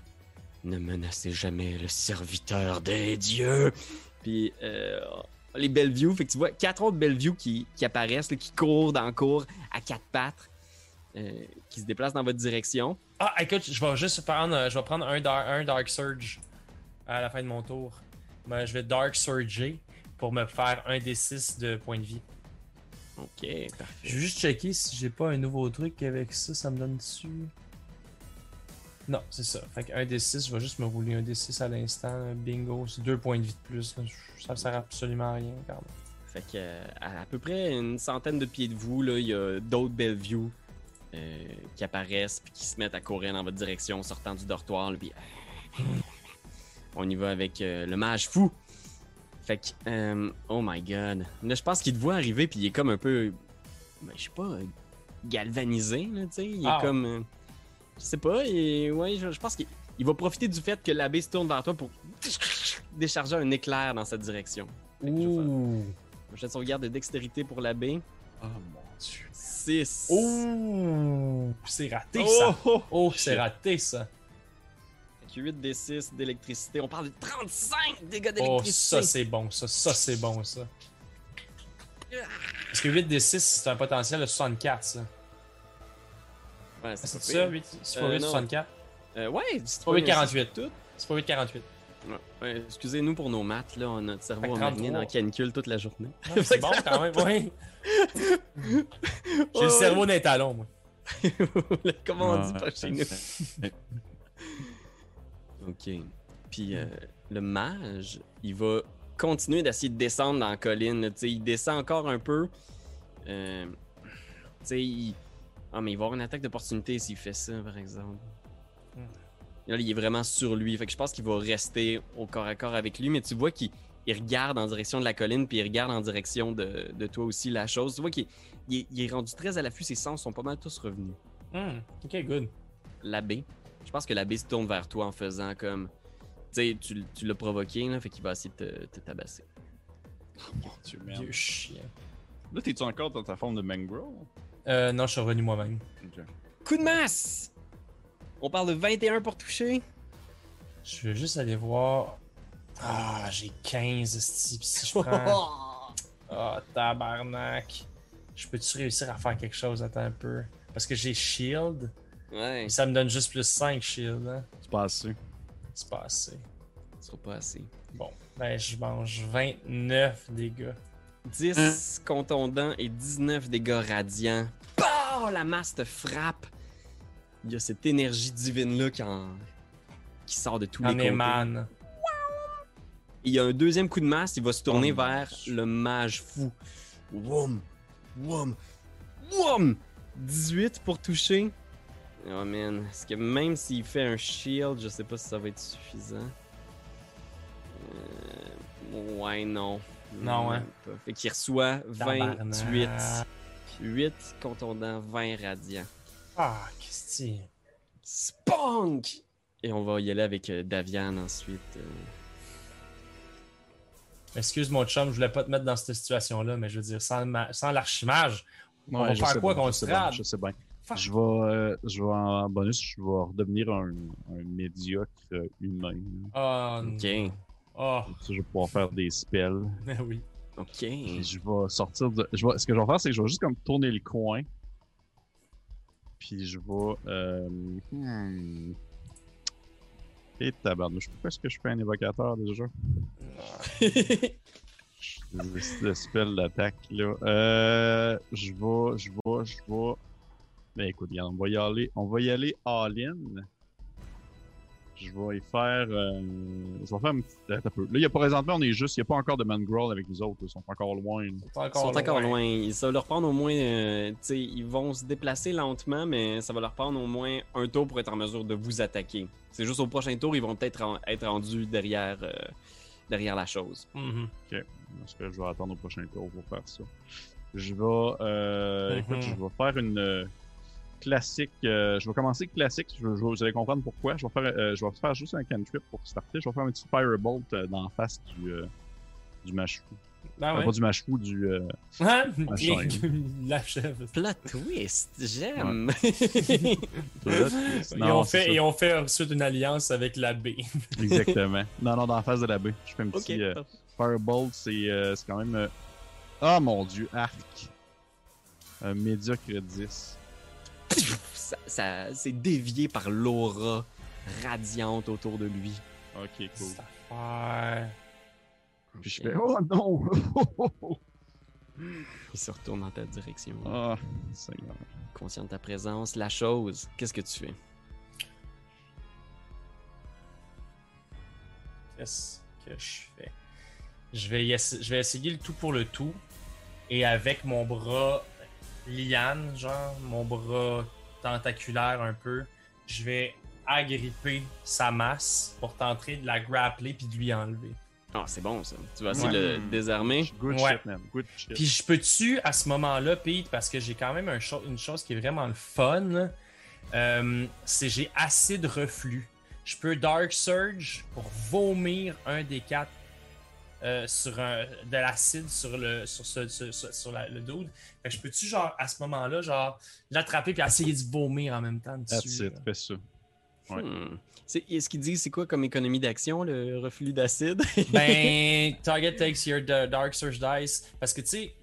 Ne menacez jamais le serviteur des dieux. Puis euh, les Bellevue, fait que tu vois quatre autres Bellevue qui, qui apparaissent, là, qui courent dans le cours à quatre pattes, euh, qui se déplacent dans votre direction. Ah, écoute, je vais juste prendre, euh, je vais prendre un, dar- un Dark Surge. à la fin de mon tour. Ben, je vais Dark Surger pour me faire un des 6 de points de vie. Ok, parfait. Je vais juste checker si j'ai pas un nouveau truc avec ça, ça me donne dessus. Non, c'est ça. Fait que 1 des 6, je vais juste me rouler un des 6 à l'instant. Bingo, c'est 2 points de vie de plus. Ça sert absolument à rien, quand même. Fait que euh, à, à peu près une centaine de pieds de vous, là, il y a d'autres Bellevue euh, qui apparaissent puis qui se mettent à courir dans votre direction, sortant du dortoir. là, puis euh, on y va avec euh, le mage fou. Fait que, euh, oh my god. Là, je pense qu'il te voit arriver puis il est comme un peu, ben, je sais pas, galvanisé, là, tu sais. Il est Ah. comme, je sais pas, et ouais, je, je pense qu'il il va profiter du fait que l'abbé se tourne vers toi pour [LAUGHS] décharger un éclair dans cette direction. Que je vais Ouh! sauvegarde de dextérité pour l'abbé. Oh mon dieu. 6. Ouh! C'est raté, ça! oh, Oh, c'est raté, ça! 8 d 6 d'électricité. On parle de 35 dégâts Oh, d'électricité. ça, c'est bon, ça. Ça, c'est bon, ça. Parce que 8 des 6, c'est un potentiel de 64, ça. Ouais, C'est pas ça, pire. 8, c'est pas Euh, 8, non. 64? Euh, ouais, c'est pas 8,48. C'est pas 8, 48. Ouais, ouais, Excusez-nous pour nos maths, là. On a notre cerveau 33. dans canicule toute la journée. Ah, c'est bon, quand même, oui. [LAUGHS] J'ai le cerveau d'un talon, moi. [LAUGHS] Comment on dit Ouais. pas chez nous? [LAUGHS] Ok. Puis euh, le mage, il va continuer d'essayer de descendre dans la colline. là, tu sais, il descend encore un peu. Euh, tu sais, il... Ah, mais il va avoir une attaque d'opportunité s'il fait ça, par exemple. Hmm. Là, il est vraiment sur lui. Fait que je pense qu'il va rester au corps à corps avec lui. Mais tu vois qu'il il regarde en direction de la colline, puis il regarde en direction de, de toi aussi la chose. Tu vois qu'il il est, il est rendu très à l'affût. Ses sens sont pas mal tous revenus Hmm, ok, good. l'abbé. Je pense que l'abbé se tourne vers toi en faisant comme. Tu sais, tu, tu l'as provoqué, là, fait qu'il va essayer de te, te tabasser. Mon dieu, merde. Vieux chien. Là, t'es-tu encore dans ta forme de mangrove? Euh, non, je suis revenu moi-même. Coup de masse! On parle de 21 pour toucher. Je vais juste aller voir. Ah, j'ai 15, esti, pis si je prends. [LAUGHS] Ah, tabarnak. Je peux-tu réussir à faire quelque chose? Attends un peu. Parce que j'ai shield. Ouais, Et ça me donne juste plus 5 shield, hein. C'est pas assez. C'est pas assez. ce sera pas assez. Bon, ben je mange 29 dégâts. 10 contondants et 19 dégâts radiants. Bah! La masse te frappe. Il y a cette énergie divine-là qui, en- qui sort de tous les En côtés. émane. Il y a un deuxième coup de masse, il va se tourner Oh vers le mage fou. Woum! Woum! Woum! 18 pour toucher. Oh man, est-ce que même s'il fait un shield, je sais pas si ça va être suffisant. Euh, ouais, non. Non, hein. Fait qu'il reçoit 28. Tabarnak. 8 contondants, 20 radiants. Ah, qu'est-ce que c'est? Spunk! Et on va y aller avec euh, Davian ensuite. euh. Excuse mon chum, je voulais pas te mettre dans cette situation-là, mais je veux dire, sans, ma- sans l'archimage, On va je faire sais quoi qu'on se bien, rade? Je sais bien. Je vais, euh, je vais en bonus, je vais redevenir un, un médiocre humain. Ah, Ok. non. Ah, ça, je vais pouvoir faire des spells. [LAUGHS] ben oui. Ok. Puis je vais sortir de. Je vais... Ce que je vais faire, c'est que je vais juste comme tourner le coin. Puis je vais. Euh... Hmm... Et tabarnouche. Pourquoi est-ce que je fais un évocateur déjà? [LAUGHS] Le spell d'attaque là. Euh. Je vais. Je vais. Je vais. Mais écoute, regarde, on va y aller. On va y aller all-in. Je vais y faire. euh, Je vais faire une petite. Un peu. Là, il y a présentement, on est juste. Il n'y a pas encore de Mangroll avec nous autres. Ils sont encore loin. Ils sont encore loin. Ça va leur prendre au moins. euh, tu sais, ils vont se déplacer lentement, mais ça va leur prendre au moins un tour pour être en mesure de vous attaquer. C'est juste au prochain tour, ils vont peut-être en- être rendus derrière, euh, derrière la chose. Mhm. Parce que je vais attendre au prochain tour pour faire ça. Je vais. Euh, Mhm. Écoute, je vais faire une euh, classique. euh, je vais commencer classique. Je, je- vous allez comprendre pourquoi. Je vais faire, euh, je vais faire juste un cantrip pour starter. Je vais faire un petit firebolt euh, dans la face du, euh, du mâche fou. Ah ouais? Pas du mâche fou, du. chaîne. [LAUGHS] La chèvre. Plot twist, j'aime. Et [LAUGHS] Non, on fait, et on fait ensuite une alliance avec la B. [LAUGHS] Exactement. Non, non, dans la face de la baie. Je fais un petit. euh, Firebolt, c'est euh, c'est quand même. euh, Ah mon dieu, arc. Un médiocre 10. [LAUGHS] Ça, ça- c'est dévié par l'aura radiante autour de lui. Ok, cool. Ça Ouais. Puis je fais Oh non! [LAUGHS] Il se retourne dans ta direction. Ah, Seigneur. Conscient de ta présence. La chose, qu'est-ce que tu fais? Qu'est-ce que je fais? Je vais, essa- je vais essayer le tout pour le tout. Et avec mon bras liane, genre, mon bras tentaculaire un peu, je vais agripper sa masse pour tenter de la grappler puis de lui enlever. Ah, c'est bon ça. Tu vas essayer Ouais. de le désarmer? Good Ouais. shit, man. Good shit. Puis je peux-tu, à ce moment-là, Pete, parce que j'ai quand même un cho- une chose qui est vraiment le fun, euh, c'est j'ai assez de reflux. Je peux Dark Surge pour vomir un des quatre euh, sur un, de l'acide sur le sur, ce, ce- ce- sur la- le dude. Fait que je peux-tu, genre, à ce moment-là, genre, l'attraper puis essayer de vomir en même temps That's dessus? it, là? fais ça. Ouais. Hmm. C'est- Est-ce qu'il dit c'est quoi comme économie d'action, le reflux d'acide? [LAUGHS] Ben, target takes your da- Dark Surge Dice. Parce que, tu sais,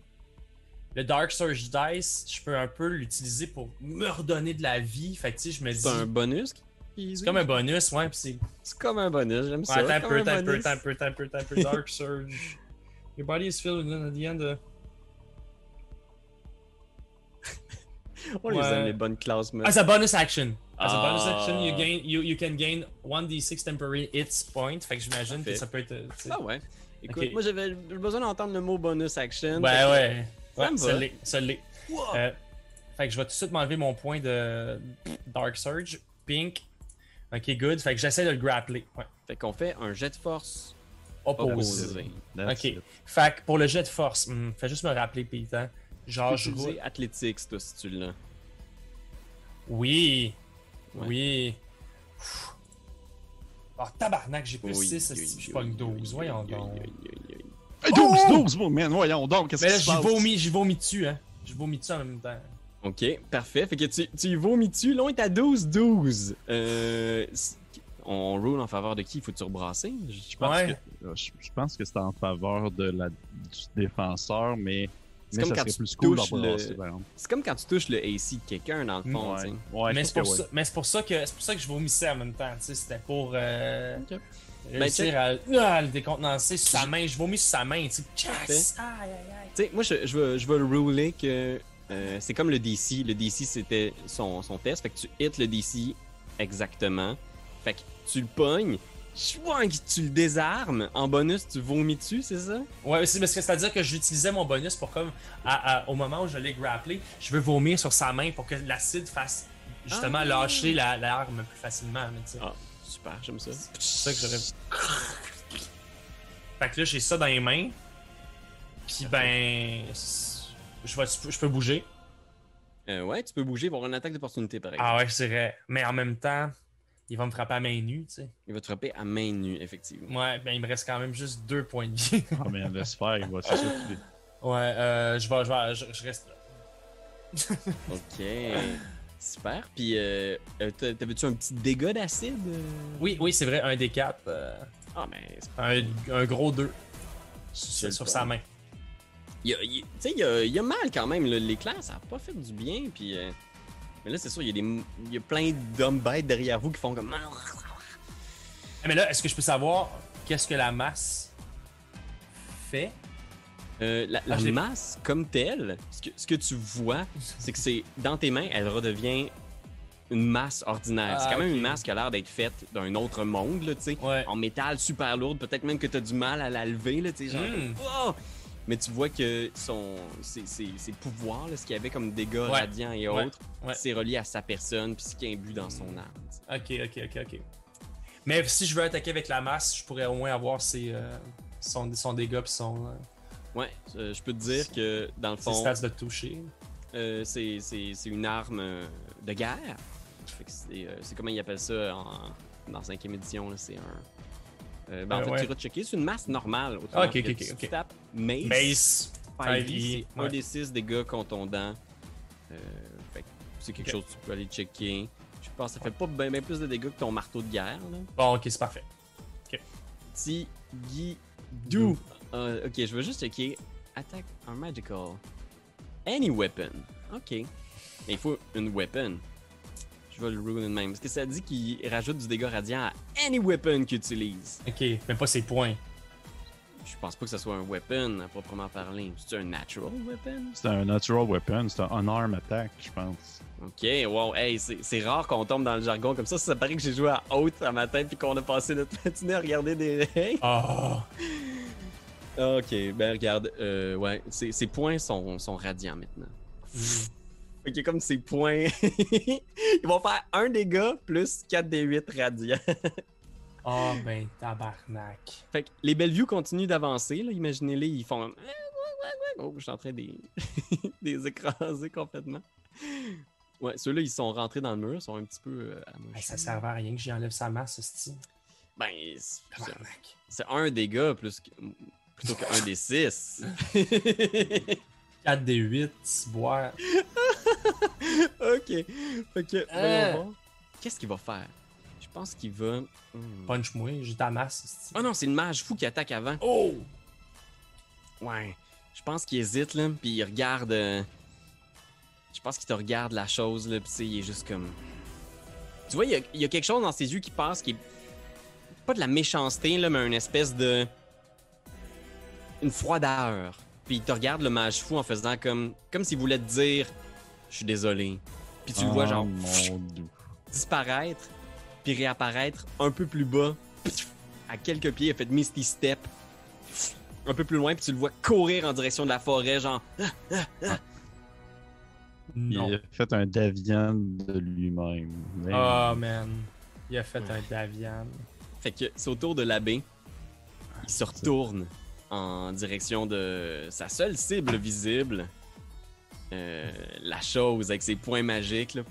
le Dark Surge Dice, je peux un peu l'utiliser pour me redonner de la vie. Fait que, tu sais, je me dis. c'est un bonus? C'est comme un bonus, ouais. C'est. C'est comme un bonus, j'aime Ouais, ça. attends peu, un attends peu, bonus. attends un peu, attends un peu, attends un peu. Dark [LAUGHS] Surge. Your body is filled with at the end of. On les Ouais. aime, les bonnes classes, mais... As a bonus action. As a bonus Ah. action, you, gain, you, you can gain 1d6 temporary hits point. Fait que j'imagine que ça peut être. euh, tu sais. Ah ouais. Écoute, Ok. moi j'avais besoin d'entendre le mot bonus action. Ouais, fait ouais. Ça Ouais, me ça va. l'est, ça l'est. Wow. Euh, fait que je vais tout de suite m'enlever mon point de Dark Surge. Pink. Ok, good. Fait que j'essaie de le grappler. Ouais. Fait qu'on fait un jet de force Opposé. Ok. it. Fait que pour le jet de force, hmm, fais juste me rappeler, Pete. hein. Genre, je roule. Athletics, toi, si tu l'as? Oui. Ouais. Oui. Oh, tabarnak, j'ai plus Oui, 6, oui, je pogne oui, 12. oui, Voyons oui, donc. oui, oui, oui, oui. Hey, 12, 12, bon, man, voyons donc, qu'est-ce Mais qui là, se j'ai passe? vomi, j'ai vomi dessus, hein. J'ai vomi dessus en même temps. Ok, parfait. Fait que tu, tu y vomis dessus. Là, on est à 12-12. Euh, on roule en faveur de qui? Faut-tu rebrasser? Je pense, Ouais. que, euh, je, je pense que c'est en faveur de la, du défenseur, mais, C'est mais comme ça quand serait tu plus cool le- comme quand tu touches le AC de quelqu'un, dans le fond, Ouais, tu sais. ouais, mais c'est pour, ça- mais c'est pour ça que c'est pour ça que je vomissais en même temps. Tu sais, c'était pour euh, Ok. réussir à, à le décontenancer sur sa main. Je vomis sur sa main. Tu sais, Tchass! aïe aïe aïe. Tu sais, moi, je, je, vais, je vais le rouler que euh, c'est comme le DC. Le DC, c'était son, son test. Fait que tu hits le DC exactement. Fait que tu le pognes, chouang, tu le désarmes. En bonus, tu vomis dessus, c'est ça? Ouais, c'est parce que c'est-à-dire que j'utilisais mon bonus pour comme à- à- au moment où je l'ai grapplé, je veux vomir sur sa main pour que l'acide fasse justement Ah. lâcher la- l'arme plus facilement. Ah, super, j'aime ça. C'est ça que j'aurais. Fait que là, j'ai ça dans les mains. Puis ben. C'est- Je, vais, je peux bouger. Euh, ouais, tu peux bouger, avoir une attaque d'opportunité, par exemple. Ah ouais, je dirais. Mais en même temps, il va me frapper à main nue, tu sais. Il va te frapper à main nue, effectivement. Ouais, ben il me reste quand même juste deux points de vie. Ah, mais faire, il va c'est est. ouais, euh, je vais, je vais, je, je reste là. Ok. Super. Puis, euh, euh, t'a- t'avais-tu un petit dégât d'acide? euh? Oui, oui, c'est vrai, un des quatre. euh, Ah, mais c'est un, un gros 2 C'est sur, sa main. Il y y a, y a mal quand même. là. L'éclair, ça a pas fait du bien. Puis, euh, Mais là, c'est sûr, il y, a y plein d'hommes bêtes derrière vous qui font comme. Ah, Mais là, est-ce que je peux savoir qu'est-ce que la masse fait? Euh, la Ah, masse comme telle, ce que, ce que tu vois, c'est que c'est dans tes mains, elle redevient une masse ordinaire. c'est Ah, quand même une masse qui a l'air d'être faite d'un autre monde, là, tu sais. Ouais. En métal super lourde, peut-être même que tu as du mal à la lever, là, tu sais, genre. Mm. Wow! Mais tu vois que son, ses, ses- ses pouvoirs, là, ce qu'il y avait comme dégâts Ouais. radiants et Ouais. autres, Ouais. c'est relié à sa personne puis ce qui est imbu dans son âme. Ok, ok, ok, ok. Mais si je veux attaquer avec la masse, je pourrais au moins avoir ses, euh, son, son dégât puis son, euh, Ouais, euh, je peux te dire que dans le ses fond, stats de toucher. euh, c'est une arme de guerre. C'est comment ils appellent ça en, dans 5e édition, c'est un. euh, ben, en fait, ouais. tu iras checker, c'est une masse normale. Ah, ok, ok, tu ok. tapes mace, Mace. 5e, 5e, c'est un des 6 dégâts contondants. Euh, fait c'est quelque Ok. chose que tu peux aller checker. Je pense que ça fait pas bien plus de dégâts que ton marteau de guerre. Là. Bon, ok, c'est parfait. Petit Guidou. Euh, ok, je veux juste checker. Attaque un magical. Any weapon. Ok. Mais il faut une weapon. Je vais le de même. Parce que ça dit qu'il rajoute du dégât radiant à any weapon qu'il utilise. Ok, mais pas ses points. Je pense pas que ce soit un weapon à proprement parler. C'est un natural weapon? C'est un natural weapon, c'est un unarmed attack, je pense. Ok, wow, hey, c'est rare qu'on tombe dans le jargon comme ça. Ça paraît que j'ai joué à haute à ma tête puis qu'on a passé notre [LAUGHS] matinée à regarder des règles. Oh! Ok, ben regarde, euh, ouais, ses, ses points sont, sont radiants maintenant. [LAUGHS] Ok, comme ses points, [LAUGHS] ils vont faire un dégât plus 4 des 8 radiants. Oh, ben, tabarnak. Fait que les Bellevue continuent d'avancer, là. Imaginez-les, ils font. Oh, je suis en train de les, les [LAUGHS] écraser complètement. Ouais, ceux-là, ils sont rentrés dans le mur, ils sont un petit peu euh, amochés. Hey, ça servait à rien que j'y enlève sa masse, ce Ben, c'est- un dégât plus que- plutôt qu'un des six. [LAUGHS] 4 des 8, boire. [LAUGHS] ok. Fait que, Euh. Qu'est-ce qu'il va faire? Je pense qu'il va. Hmm. Punch-moi, j'ai ta masse. Oh non, c'est le mage fou qui attaque avant. Oh! Ouais. Je pense qu'il hésite, là, puis il regarde. euh, Je pense qu'il te regarde la chose, là, puis il est juste comme. Tu vois, il y, a, il y a quelque chose dans ses yeux qui passe qui est. Pas de la méchanceté, là, mais une espèce de. Une froideur. Puis il te regarde, le mage fou, en faisant comme. Comme s'il voulait te dire Je suis désolé. Puis tu le vois, Oh, genre. [LAUGHS] disparaître, puis réapparaître un peu plus bas, à quelques pieds, il a fait Misty Step, un peu plus loin, puis tu le vois courir en direction de la forêt, genre. Non. Il a fait un Davian de lui-même. Oh, man. Il a fait un Davian. Fait que c'est au tour de l'abbé. Il se retourne en direction de sa seule cible visible. Euh, la chose avec ses points magiques. Là.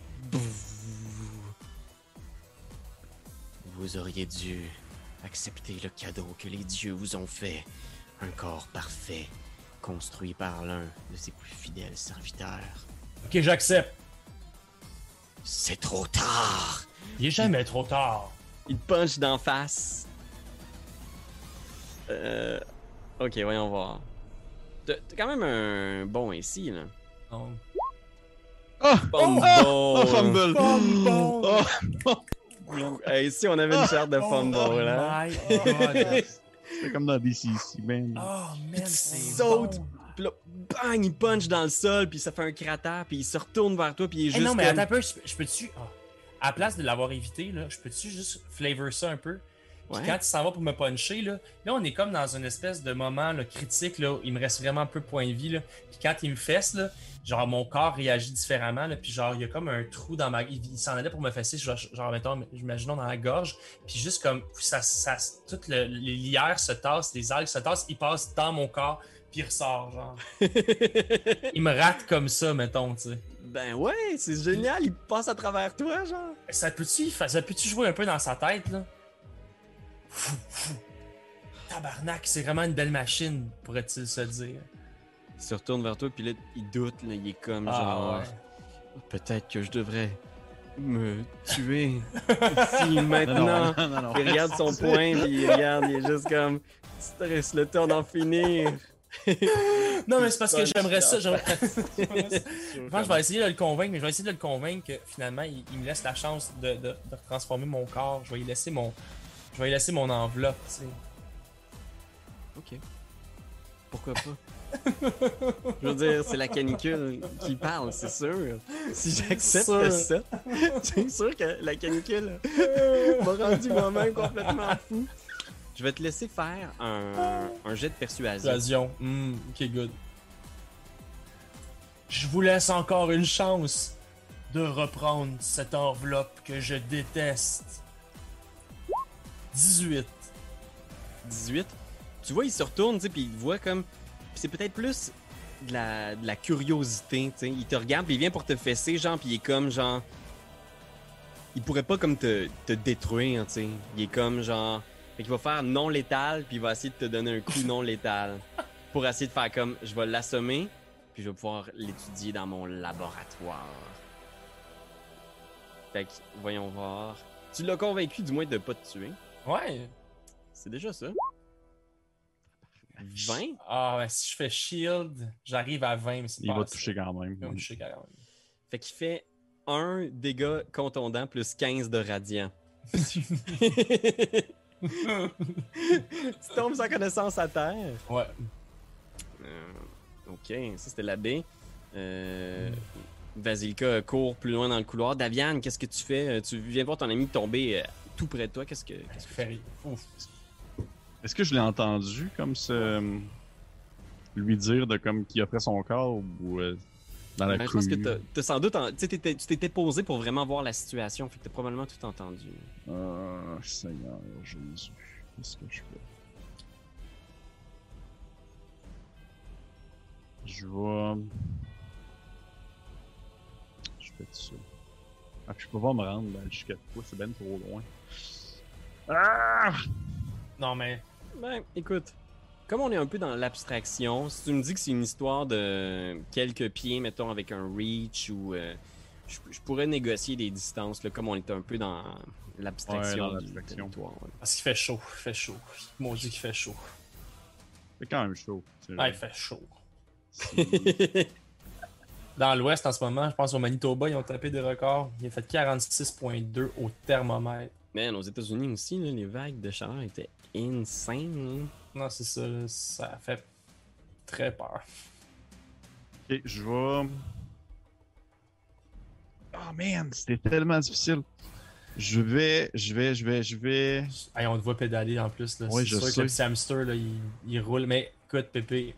Vous auriez dû accepter le cadeau que les dieux vous ont fait. Un corps parfait, construit par l'un de ses plus fidèles serviteurs. Ok, j'accepte. C'est trop tard! Il est jamais trop tard. Il te punch d'en face. Euh... Ok, voyons voir. T'as quand même un bon ici, là. Non. Ah! Fumble! Oh, fumble! Fumble! Oh, Hey, ici, on avait une charte de [LAUGHS] fumble, Oh là. my [LAUGHS] god. c'est comme dans DCC, man. Oh, man, c'est Saute. bon. Puis là, bang, il punch dans le sol, puis ça fait un cratère, puis il se retourne vers toi, puis il est Eh juste non, mais comme- attends un peu, je, peux-tu. ah, à la place de l'avoir évité, là, je peux-tu juste flavor ça un peu? Puis Ouais. quand il s'en va pour me puncher, là, là, on est comme dans une espèce de moment là, critique. Là, où il me reste vraiment peu de points de vie. Là. Puis quand il me fesse, là, genre mon corps réagit différemment. Là, puis genre, il y a comme un trou dans ma. Il, il s'en allait pour me fesser, genre, genre mettons, imaginons dans la gorge. Puis juste comme ça, ça, toutes le- les lierres se tassent, les algues se tassent, il passe dans mon corps, puis il ressort, genre. [LAUGHS] il me rate comme ça, mettons, tu sais. ben ouais, c'est génial, il passe à travers toi, genre. Ça peut-tu ça peut-tu jouer un peu dans sa tête, là? Tabarnak, c'est vraiment une belle machine, pourrait-il se dire. Il se retourne vers toi, puis là, il doute, là, il est comme Ah, genre... ouais. Peut-être que je devrais me tuer. [LAUGHS] si maintenant... non, non, non. Il regarde son point, puis il regarde, il est juste comme... Stress, le temps d'en finir. [LAUGHS] Non, mais c'est parce que j'aimerais ça. j'aimerais- Je pense que je vais essayer de le convaincre, mais je vais essayer de le convaincre que finalement, il, il me laisse la chance de, de, de transformer mon corps. Je vais lui laisser mon, je vais lui laisser mon enveloppe, tu sais. Ok. Pourquoi pas? Je veux dire, c'est la canicule qui parle, c'est sûr. Si j'accepte ça, [LAUGHS] c'est sûr que la canicule m'a rendu moi-même complètement fou. Je vais te laisser faire un, un jet de persuasion. Persuasion. Hmm, ok, good. Je vous laisse encore une chance de reprendre cette enveloppe que je déteste. 18. 18. Tu vois, il se retourne, tu sais, puis il voit comme. C'est peut-être plus de la, de la curiosité, tu sais. Il te regarde, puis il vient pour te fesser, genre, puis il est comme, genre. Il pourrait pas comme te, te détruire, tu sais. Il est comme, genre. Fait qu'il va faire non létal, puis il va essayer de te donner un coup non létal. [LAUGHS] Pour essayer de faire comme, je vais l'assommer, puis je vais pouvoir l'étudier dans mon laboratoire. Fait que, voyons voir. Tu l'as convaincu, du moins, de pas te tuer? Ouais. C'est déjà ça. 20? Ah, ouais, si je fais shield, j'arrive à 20, mais c'est Il pas va assez. toucher quand même. Il va toucher quand même. Fait qu'il fait un dégât contondant plus 15 de radiant. [LAUGHS] tu tombes sans connaissance à terre. Ouais. Euh, ok, ça c'était la baie. Euh, Vasilka court plus loin dans le couloir. Daviane, qu'est-ce que tu fais? Euh, Tu viens voir ton ami tomber euh, tout près de toi. Qu'est-ce que. qu'est-ce que- Ferry. Ouf. Est-ce que je l'ai entendu comme ça lui dire de comme qu'il offrait son corps ou euh, dans la Ben, je pense que t'as- t'as sans doute. en- tu sais, t'étais- tu t'étais posé pour vraiment voir la situation. Fait que t'as probablement tout entendu. Ah, Seigneur Jésus, qu'est-ce que je fais? Je vais. Je fais ça. Ah, puis je peux pas me rendre là, jusqu'à toi, c'est ben trop loin. Ah! Non, mais. Ben, écoute. Comme on est un peu dans l'abstraction, si tu me dis que c'est une histoire de quelques pieds, mettons, avec un reach ou. euh, je, je pourrais négocier des distances, là, comme on est un peu dans l'abstraction Ouais, dans du l'abstraction. territoire. ouais. Parce qu'il fait chaud. Il fait chaud. Maudit qu'il fait chaud. C'est quand même chaud. Ah, il fait chaud. [LAUGHS] Dans l'ouest en ce moment, je pense au Manitoba, ils ont tapé des records. Il a fait 46.2 au thermomètre. Man, aux États-Unis aussi, là, les vagues de chaleur étaient insane. hein. Non, c'est ça. là, Ça fait très peur. Ok, je vais. Oh man, c'était tellement difficile. Je vais, je vais, je vais, je vais. Hey, on te voit pédaler en plus. Là. Ouais, c'est je sûr sais. que le petit hamster, là, il, il roule. Mais écoute, Pépé,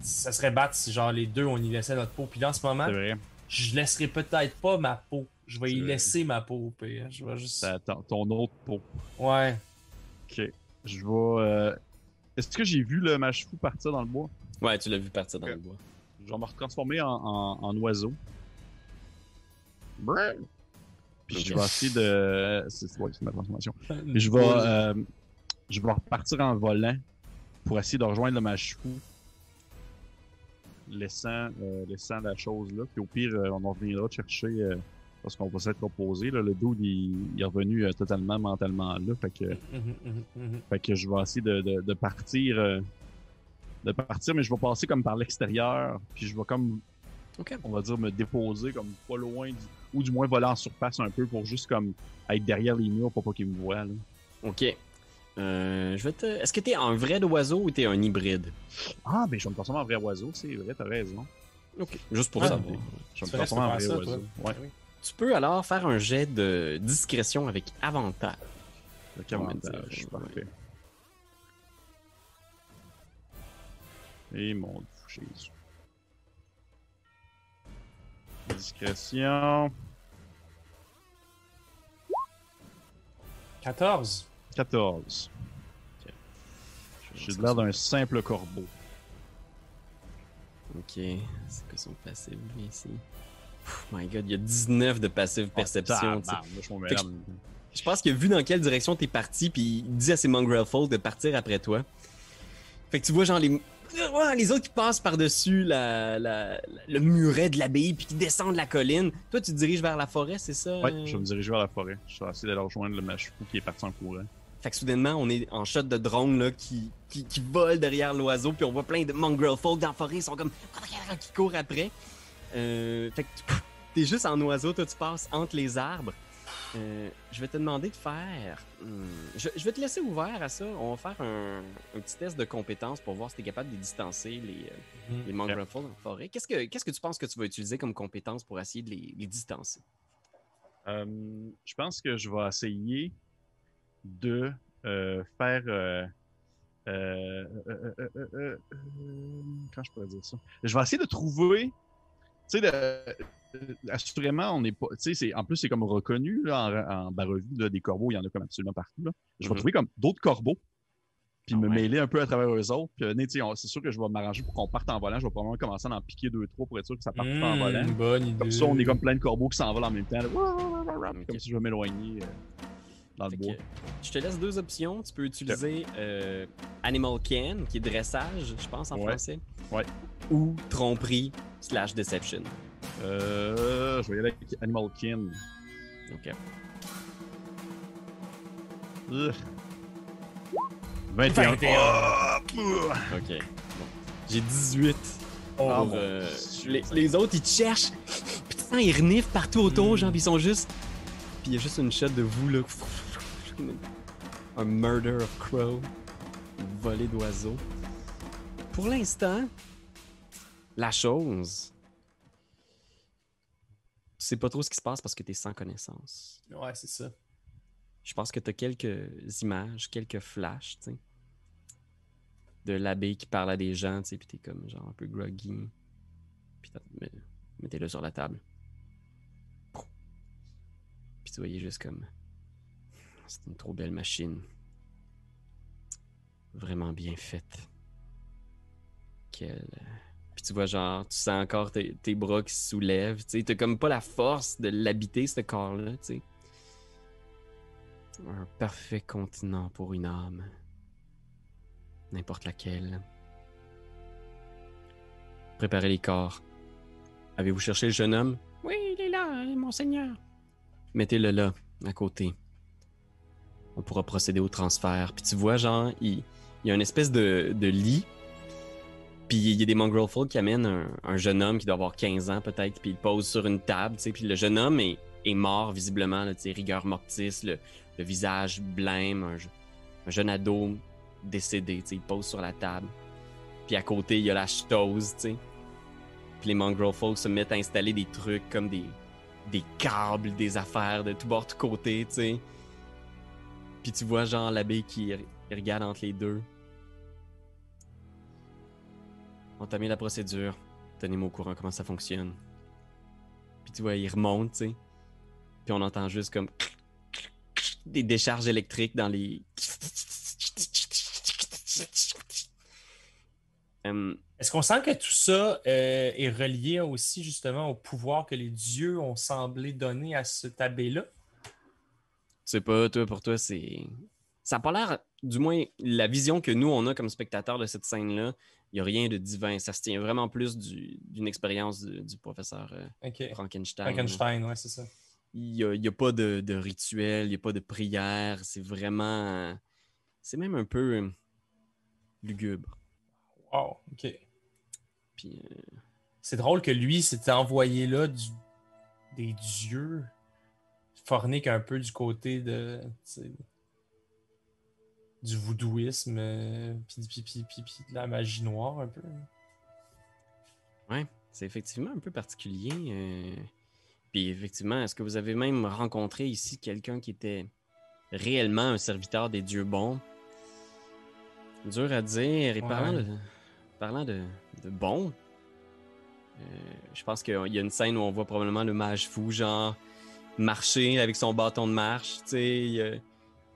ça serait battre si genre les deux, on y laissait notre peau. Puis là, en ce moment, C'est vrai. Je laisserai peut-être pas ma peau. Je vais y laisser ma peau, P. Je vais juste. T'as ton, autre peau. Ouais. Ok. Je vais. euh, Est-ce que j'ai vu le match fou partir dans le bois? Ouais, tu l'as vu partir dans le bois. Je vais me retransformer en, en, en oiseau. Brrr. Puis je vais essayer de. C'est ouais, c'est ma transformation. [LAUGHS] Puis je vais, euh, je vais repartir en volant pour essayer de rejoindre le fou. Laissant, euh, laissant la chose là. Puis au pire, euh, on en reviendra chercher euh, parce qu'on va s'être reposé. Là. Le dude, il, il est revenu euh, totalement mentalement là. Fait que, Mhm, mhm, mhm. fait que je vais essayer de, de, de partir. euh, de partir, mais je vais passer comme par l'extérieur. Puis je vais comme, on va dire, me déposer comme pas loin du, ou du moins voler en surface un peu pour juste comme être derrière les murs pour pas qu'ils me voient. Là. Ok. Euh, je vais te... Est-ce que t'es un vrai oiseau ou t'es un hybride? Ah, ben je vais me transformer en vrai oiseau, c'est vrai, t'as raison. Ok. Juste pour Ah, savoir. Je vais me transformer en vrai ça, oiseau. Ouais, Oui. Tu peux alors faire un jet de discrétion avec avantage. va avantage, parfait. Et mon Dieu, Jésus. Discrétion. 14. 14. Je J'ai l'air d'un simple corbeau. Ok. C'est quoi son passif, ici? Pff, my god, il y a 19 de passive perception. Ah, tabarnouche, je que. Je pense qu'il a vu dans quelle direction t'es parti, puis il dit à ses mongrel folk de partir après toi. Fait que tu vois, genre, les, les autres qui passent par-dessus la, la- la- le muret de l'abbaye, puis qui descendent la colline. Toi, tu te diriges vers la forêt, c'est ça? Ouais, euh? je vais me diriger vers la forêt. Je vais essayer d'aller rejoindre le mâche fou qui est parti en courant. Fait que soudainement, on est en shot de drone là, qui, qui, qui vole derrière l'oiseau, puis on voit plein de mongrel folk dans la forêt, ils sont comme [LAUGHS] qui courent après. Euh, fait que tu- [LAUGHS] t'es juste en oiseau, toi tu passes entre les arbres. Euh, je vais te demander de faire. hmm, je, je vais te laisser ouvert à ça. On va faire un, un petit test de compétence pour voir si t'es capable de distancer les, euh, Mhm. les mongrel folk dans la forêt. Qu'est-ce que qu'est-ce que tu penses que tu vas utiliser comme compétence pour essayer de les, les distancer? Euh, je pense que je vais essayer de euh, faire. euh, euh, euh, comment je pourrais dire ça? Je vais essayer de trouver. Tu sais, assurément, on n'est pas. Tu sais, en plus, c'est comme reconnu là, en, en Barovie, là, des corbeaux, il y en a comme absolument partout. Là. Je vais Mhm. trouver comme d'autres corbeaux, puis Ah me ouais. mêler un peu à travers eux autres. Puis, venez, c'est sûr que je vais m'arranger pour qu'on parte en volant. Je vais probablement commencer à en piquer deux, trois pour être sûr que ça parte pas en Mmh, volant. bonne idée. Comme ça, on est comme plein de corbeaux qui s'envolent en même temps. là. Comme si je vais m'éloigner euh, dans Fait le que, bois. je te laisse deux options. Tu peux utiliser euh, Animal Can, qui est dressage, je pense en Ouais. français. Ouais. Ou tromperie slash deception. Euh, je vais y aller avec Animal Kin. Ok. Ugh. 21. 21. Ok. Bon. J'ai 18 Oh, Ah, bon. euh, les, les autres, ils te cherchent. Sens, ils reniflent partout autour, Mm. genre, ils sont juste. Puis puis il y a juste une shot de vous, là. Un murder of crow. Volée d'oiseaux. Pour l'instant, la chose. Tu sais pas trop ce qui se passe parce que t'es sans connaissance. Ouais, c'est ça. Je pense que t'as quelques images, quelques flashs, tu sais. De l'abbé qui parle à des gens, tu sais, puis t'es comme genre un peu groggy. Puis mettez-le sur la table. Puis tu voyais juste comme. C'est une trop belle machine. Vraiment bien faite. Quelle. Puis tu vois, genre, tu sens encore tes, tes bras qui se soulèvent. Tu sais, t'as comme pas la force de l'habiter, ce corps-là, sais. Un parfait continent pour une âme. N'importe laquelle. Préparez les corps. Avez-vous cherché le jeune homme? Oui, il est là, monseigneur. Mettez-le là, à côté. On pourra procéder au transfert. Puis tu vois, genre, il, y a une espèce de, de lit. Puis il y a des mongrel folk qui amènent un, un jeune homme qui doit avoir 15 ans peut-être. Puis il pose sur une table, tu sais. Puis le jeune homme est, mort visiblement, tu rigueur mortis, le, visage blême, un, je- un jeune ado décédé, tu sais. Il pose sur la table. Puis à côté, il y a la chose, tu sais. Puis les mongrel folk se mettent à installer des trucs comme des, câbles, des affaires de tout bord, tout côté, tu. Puis tu vois genre l'abbé qui regarde entre les deux. Entamez la procédure. Tenez-moi au courant comment ça fonctionne. Puis tu vois, il remonte, tu sais. Puis on entend juste comme [CLEARS THROAT] des décharges électriques dans les. [CLEARS THROAT] Hum, Est-ce qu'on sent que tout ça euh, est relié aussi justement au pouvoir que les dieux ont semblé donner à cet abbé-là? Sais pas, toi, pour toi, c'est. Ça a pas l'air, du moins, la vision que nous, on a comme spectateurs de cette scène-là, il n'y a rien de divin. Ça se tient vraiment plus du- d'une expérience du, du professeur euh. Frankenstein. Frankenstein, ouais, c'est ça. Il n'y a, a pas de, de rituel, il n'y a pas de prière. C'est vraiment. C'est même un peu euh, lugubre. Wow, ok. Puis, euh, C'est drôle que lui s'était envoyé là du- des dieux, fornique un peu du côté de du voodooisme, euh, puis, puis, puis, puis- puis de la magie noire un peu. ouais, c'est effectivement un peu particulier. euh. Puis, effectivement, est-ce que vous avez même rencontré ici quelqu'un qui était réellement un serviteur des dieux bons? Dur à dire. Et Ouais. parlant de, parlant de, de bons, euh, je pense qu'il y a une scène où on voit probablement le mage fou, genre, marcher avec son bâton de marche. Tu sais, il y a-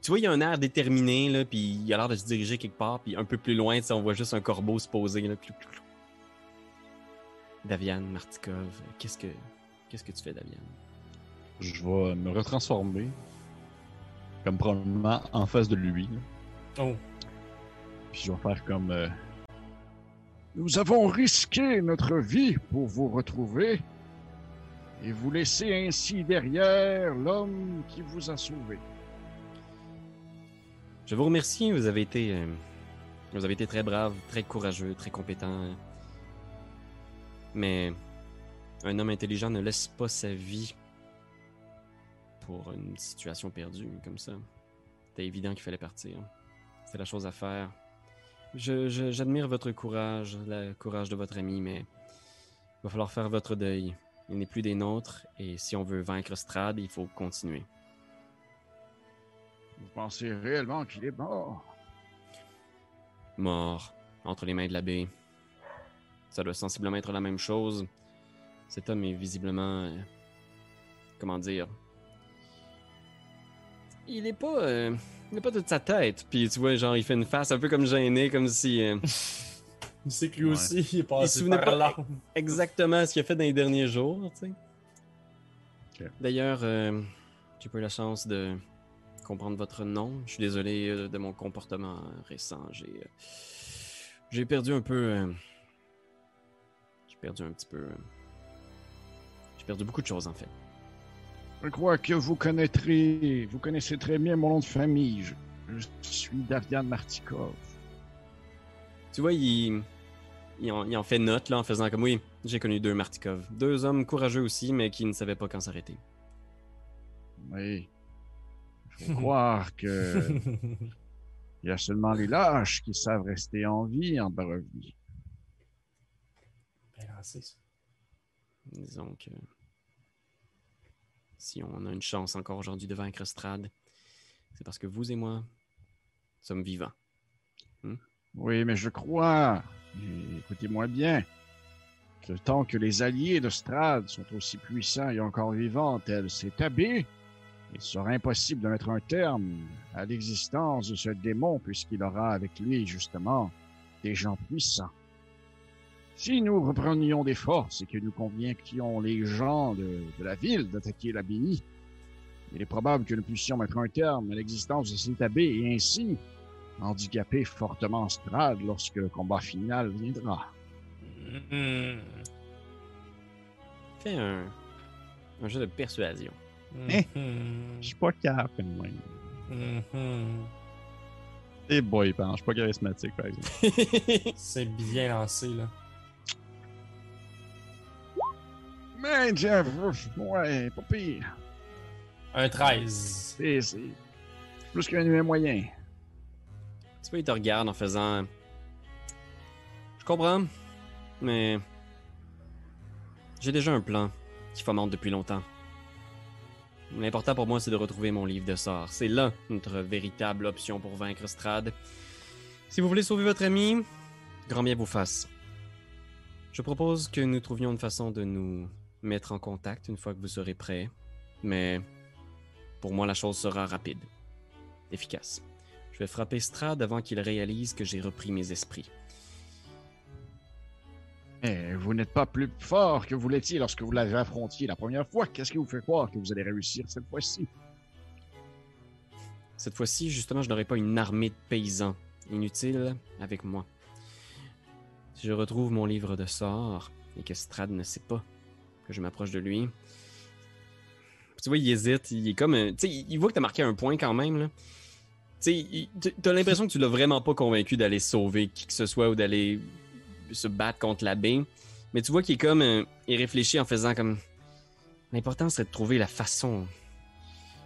tu vois, il y a un air déterminé, là, puis il a l'air de se diriger quelque part, puis un peu plus loin, tu sais, on voit juste un corbeau se poser. Là, clou, clou, clou. Daviane Martikov, qu'est-ce que qu'est-ce que tu fais, Daviane? Je vais me retransformer. Comme probablement en face de lui. là. Oh, Puis je vais faire comme. euh, Nous avons risqué notre vie pour vous retrouver et vous laisser ainsi derrière l'homme qui vous a sauvé. Je vous remercie, vous avez été euh, vous avez été très brave, très courageux, très compétent. Mais un homme intelligent ne laisse pas sa vie pour une situation perdue comme ça. C'était évident qu'il fallait partir. C'est la chose à faire. Je- je- J'admire votre courage, le courage de votre ami, mais il va falloir faire votre deuil. Il n'est plus des nôtres, et si on veut vaincre Strad, il faut continuer. Vous pensez réellement qu'il est mort? mort entre les mains de l'abbé. Ça doit sensiblement être la même chose. Cet homme est visiblement. euh, comment dire? Il est pas. euh, il n'est pas toute sa tête. Puis tu vois, genre, il fait une face un peu comme gêné, comme si. euh, [LAUGHS] il sait que lui Ouais. aussi il est Il se passé souvenait par pas- là. [LAUGHS] exactement ce qu'il a fait dans les derniers jours, tu sais. D'ailleurs, euh, j'ai pas eu la chance de comprendre votre nom. Je suis désolé euh, de mon comportement récent. J'ai euh, j'ai perdu un peu. euh, j'ai perdu un petit peu. euh, j'ai perdu beaucoup de choses en fait. Je crois que vous connaîtrez, vous connaissez très bien mon nom de famille. Je, je suis Davian Martikov. Tu vois, il, il, en, il en fait note là en faisant comme oui, j'ai connu deux Martikov, deux hommes courageux aussi, mais qui ne savaient pas quand s'arrêter. Oui. Il faut [LAUGHS] croire que [LAUGHS] il y a seulement les lâches qui savent rester en vie en Barovie. Bien lancé, ça. Disons que si on a une chance encore aujourd'hui de vaincre Strad, c'est parce que vous et moi sommes vivants. Oui, mais je crois, écoutez-moi bien, tant que les alliés de Strad sont aussi puissants et encore vivants tels ces tabés, il sera impossible de mettre un terme à l'existence de ce démon puisqu'il aura avec lui, justement, des gens puissants. Si nous reprenions des forces et que nous convainquions les gens de, de la ville d'attaquer l'abbaye, il est probable que nous puissions mettre un terme à l'existence de cet abbé et ainsi handicaper fortement Strad lorsque le combat final viendra. Mhm. Fais un, un jeu de persuasion. Mhm. Je suis pas capable, moi. Mhm. Eh boy, je suis pas charismatique, par exemple. [LAUGHS] C'est bien lancé, là. Mais Jeff, ouais, pas pire. Un 13. C'est c'est plus qu'un humain moyen. Tu vois, il te regarde en faisant. Je comprends, mais. J'ai déjà un plan qui fomente depuis longtemps. L'important pour moi, c'est de retrouver mon livre de sorts. C'est là notre véritable option pour vaincre Strad. Si vous voulez sauver votre ami, grand bien vous fasse. Je propose que nous trouvions une façon de nous mettre en contact une fois que vous serez prêt. Mais pour moi, la chose sera rapide, efficace. Je vais frapper Strad avant qu'il réalise que j'ai repris mes esprits. Mais vous n'êtes pas plus fort que vous l'étiez lorsque vous l'avez affronté la première fois. Qu'est-ce qui vous fait croire que vous allez réussir cette fois-ci? Cette fois-ci, justement, je n'aurai pas une armée de paysans inutiles avec moi. Si je retrouve mon livre de sorts et que Strad ne sait pas que je m'approche de lui, tu vois, il hésite. Il est comme. un- Tu sais, il il voit que t'as marqué un point quand même, là. Tu t'as l'impression que tu l'as vraiment pas convaincu d'aller sauver qui que ce soit ou d'aller se battre contre l'abbé. Mais tu vois qu'il est comme. euh, il réfléchit en faisant comme. L'important serait de trouver la façon.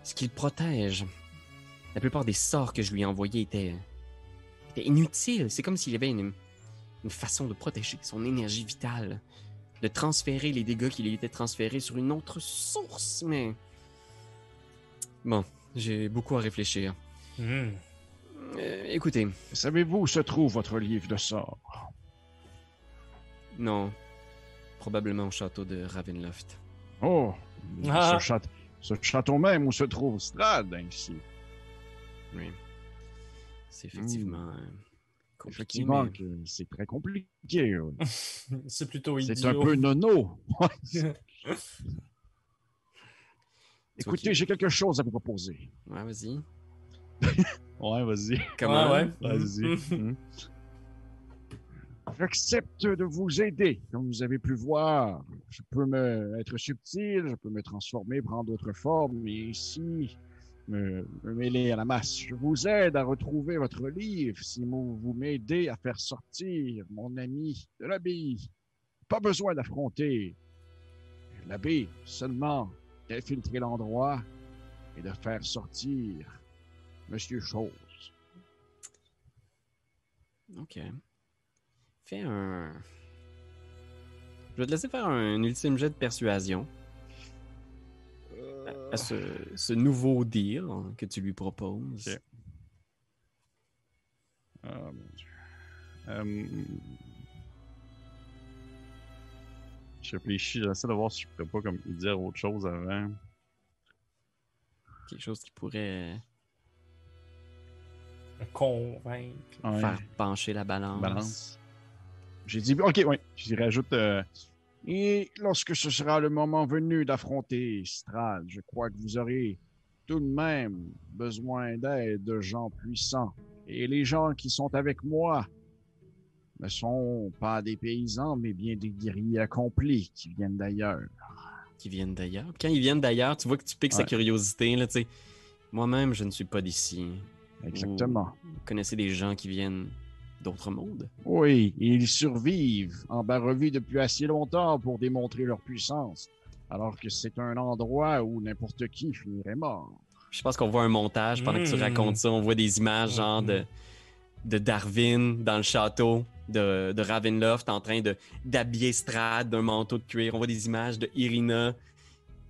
Ce qu'il protège. La plupart des sorts que je lui ai envoyés étaient, étaient inutiles. C'est comme s'il y avait une, une façon de protéger son énergie vitale, de transférer les dégâts qui lui étaient transférés sur une autre source. Mais bon, j'ai beaucoup à réfléchir. Mhm. Euh, écoutez, Savez-vous où se trouve votre livre de sorts? non, probablement au château de Ravenloft. Oh, Ah. ce, châte- ce château même où se trouve Strad, ainsi. Oui, c'est effectivement compliqué. Effectivement, mais- que c'est très compliqué. oui. [LAUGHS] C'est plutôt idiot. C'est un peu nono. [LAUGHS] Écoutez, j'ai quelque chose à vous proposer. Ouais, vas-y. Ouais, vas-y. Comment? Ouais, ouais. Vas-y. Mhm. Hmm. J'accepte de vous aider. Comme vous avez pu voir, je peux me être subtil, je peux me transformer, prendre d'autres formes, mais ici, me, me mêler à la masse. Je vous aide à retrouver votre livre si vous, vous m'aidez à faire sortir mon ami de l'abbaye. Pas besoin d'affronter l'abbé, seulement d'infiltrer l'endroit et de faire sortir Monsieur Chose. Ok. Fais un. Je vais te laisser faire un ultime jet de persuasion à, à ce, ce nouveau deal que tu lui proposes. Ok. Ah, mon Dieu. Euh, Je réfléchis, j'essaie de voir si je pourrais pas comme lui dire autre chose avant. Quelque chose qui pourrait Convaincre. Ouais. faire pencher la balance. Balance. J'ai dit, OK, oui. J'y rajoute. euh, et lorsque ce sera le moment venu d'affronter Strad, je crois que vous aurez tout de même besoin d'aide de gens puissants. Et les gens qui sont avec moi ne sont pas des paysans, mais bien des guerriers accomplis qui viennent d'ailleurs. Qui viennent d'ailleurs. Quand ils viennent d'ailleurs, tu vois que tu piques sa Ouais. curiosité. Là, tu sais. Moi-même, je ne suis pas d'ici. Exactement. Vous connaissez des gens qui viennent d'autres mondes? Oui, ils survivent en Barovie depuis assez longtemps pour démontrer leur puissance. alors que c'est un endroit où n'importe qui finirait mort. Je pense qu'on voit un montage pendant que tu Mm. racontes ça. On voit des images genre Mhm. de, de Darwin dans le château de, de Ravenloft en train de d'habiller Strad d'un manteau de cuir. On voit des images de Irina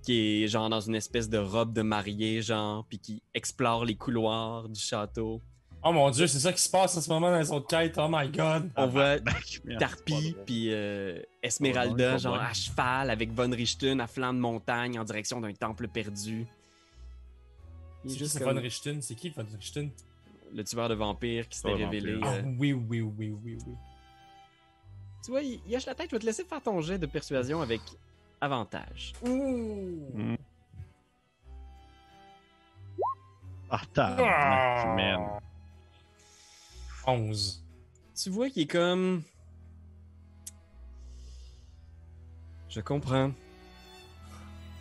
qui est genre dans une espèce de robe de mariée, genre, puis qui explore les couloirs du château. Oh mon dieu, c'est ça qui se passe en ce moment dans les autres quêtes. Oh my god. On voit Merde, c'est Tarpi puis euh, Esmeralda, genre à cheval avec Von Richten à flanc de montagne en direction d'un temple perdu. C'est juste Von Richten. C'est qui Von Richten? le tueur de vampires qui s'était révélé. vampires. Ah euh, oui, oui, oui, oui, oui. Tu vois, il, la tête. Je vais te laisser faire ton jet de persuasion avec avantage. Ouh. Ah, tabarnak, man. 11. Tu vois qu'il est comme. Je comprends.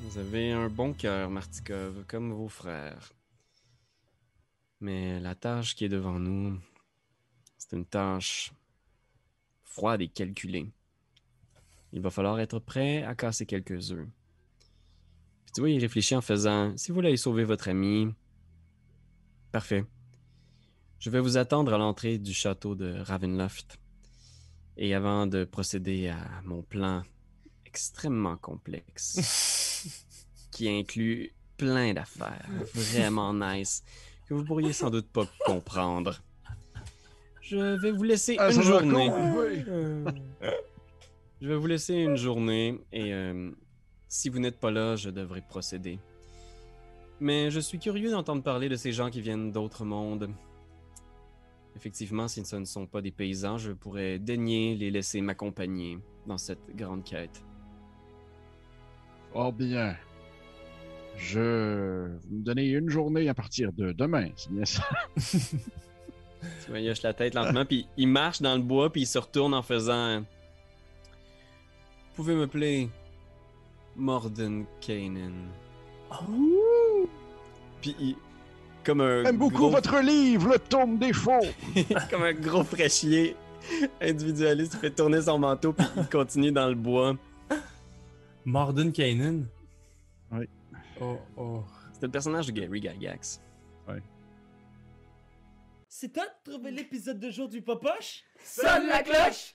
Vous avez un bon cœur, Martikov, comme vos frères. Mais la tâche qui est devant nous, c'est une tâche froide et calculée. Il va falloir être prêt à casser quelques œufs. Puis tu vois, il réfléchit en faisant Si vous voulez sauver votre ami, parfait. Je vais vous attendre à l'entrée du château de Ravenloft. Et avant de procéder à mon plan extrêmement complexe, [LAUGHS] qui inclut plein d'affaires vraiment nice, que vous pourriez sans doute pas comprendre, je vais vous laisser Ah, une journée. [LAUGHS] Je vais vous laisser une journée et euh, si vous n'êtes pas là, je devrais procéder. Mais je suis curieux d'entendre parler de ces gens qui viennent d'autres mondes. Effectivement, si ce ne sont pas des paysans, je pourrais daigner les laisser m'accompagner dans cette grande quête. Fort bien. Je. Vous me donnez une journée à partir de demain, c'est bien ça? [LAUGHS] Tu vois, il hoche la tête lentement, puis il marche dans le bois, puis il se retourne en faisant... Vous pouvez m'appeler Morden Kanan. Puis il... Comme un J'aime beaucoup gros... votre livre, Le Tome des Faux! [LAUGHS] comme un gros fraîchier individualiste, il fait tourner son manteau, puis il continue dans le bois. Morden Kanan. Oui. Oh, oh. C'est le personnage de Gary Gygax. C'est toi de trouver l'épisode de jour du Popoche? Sonne la cloche!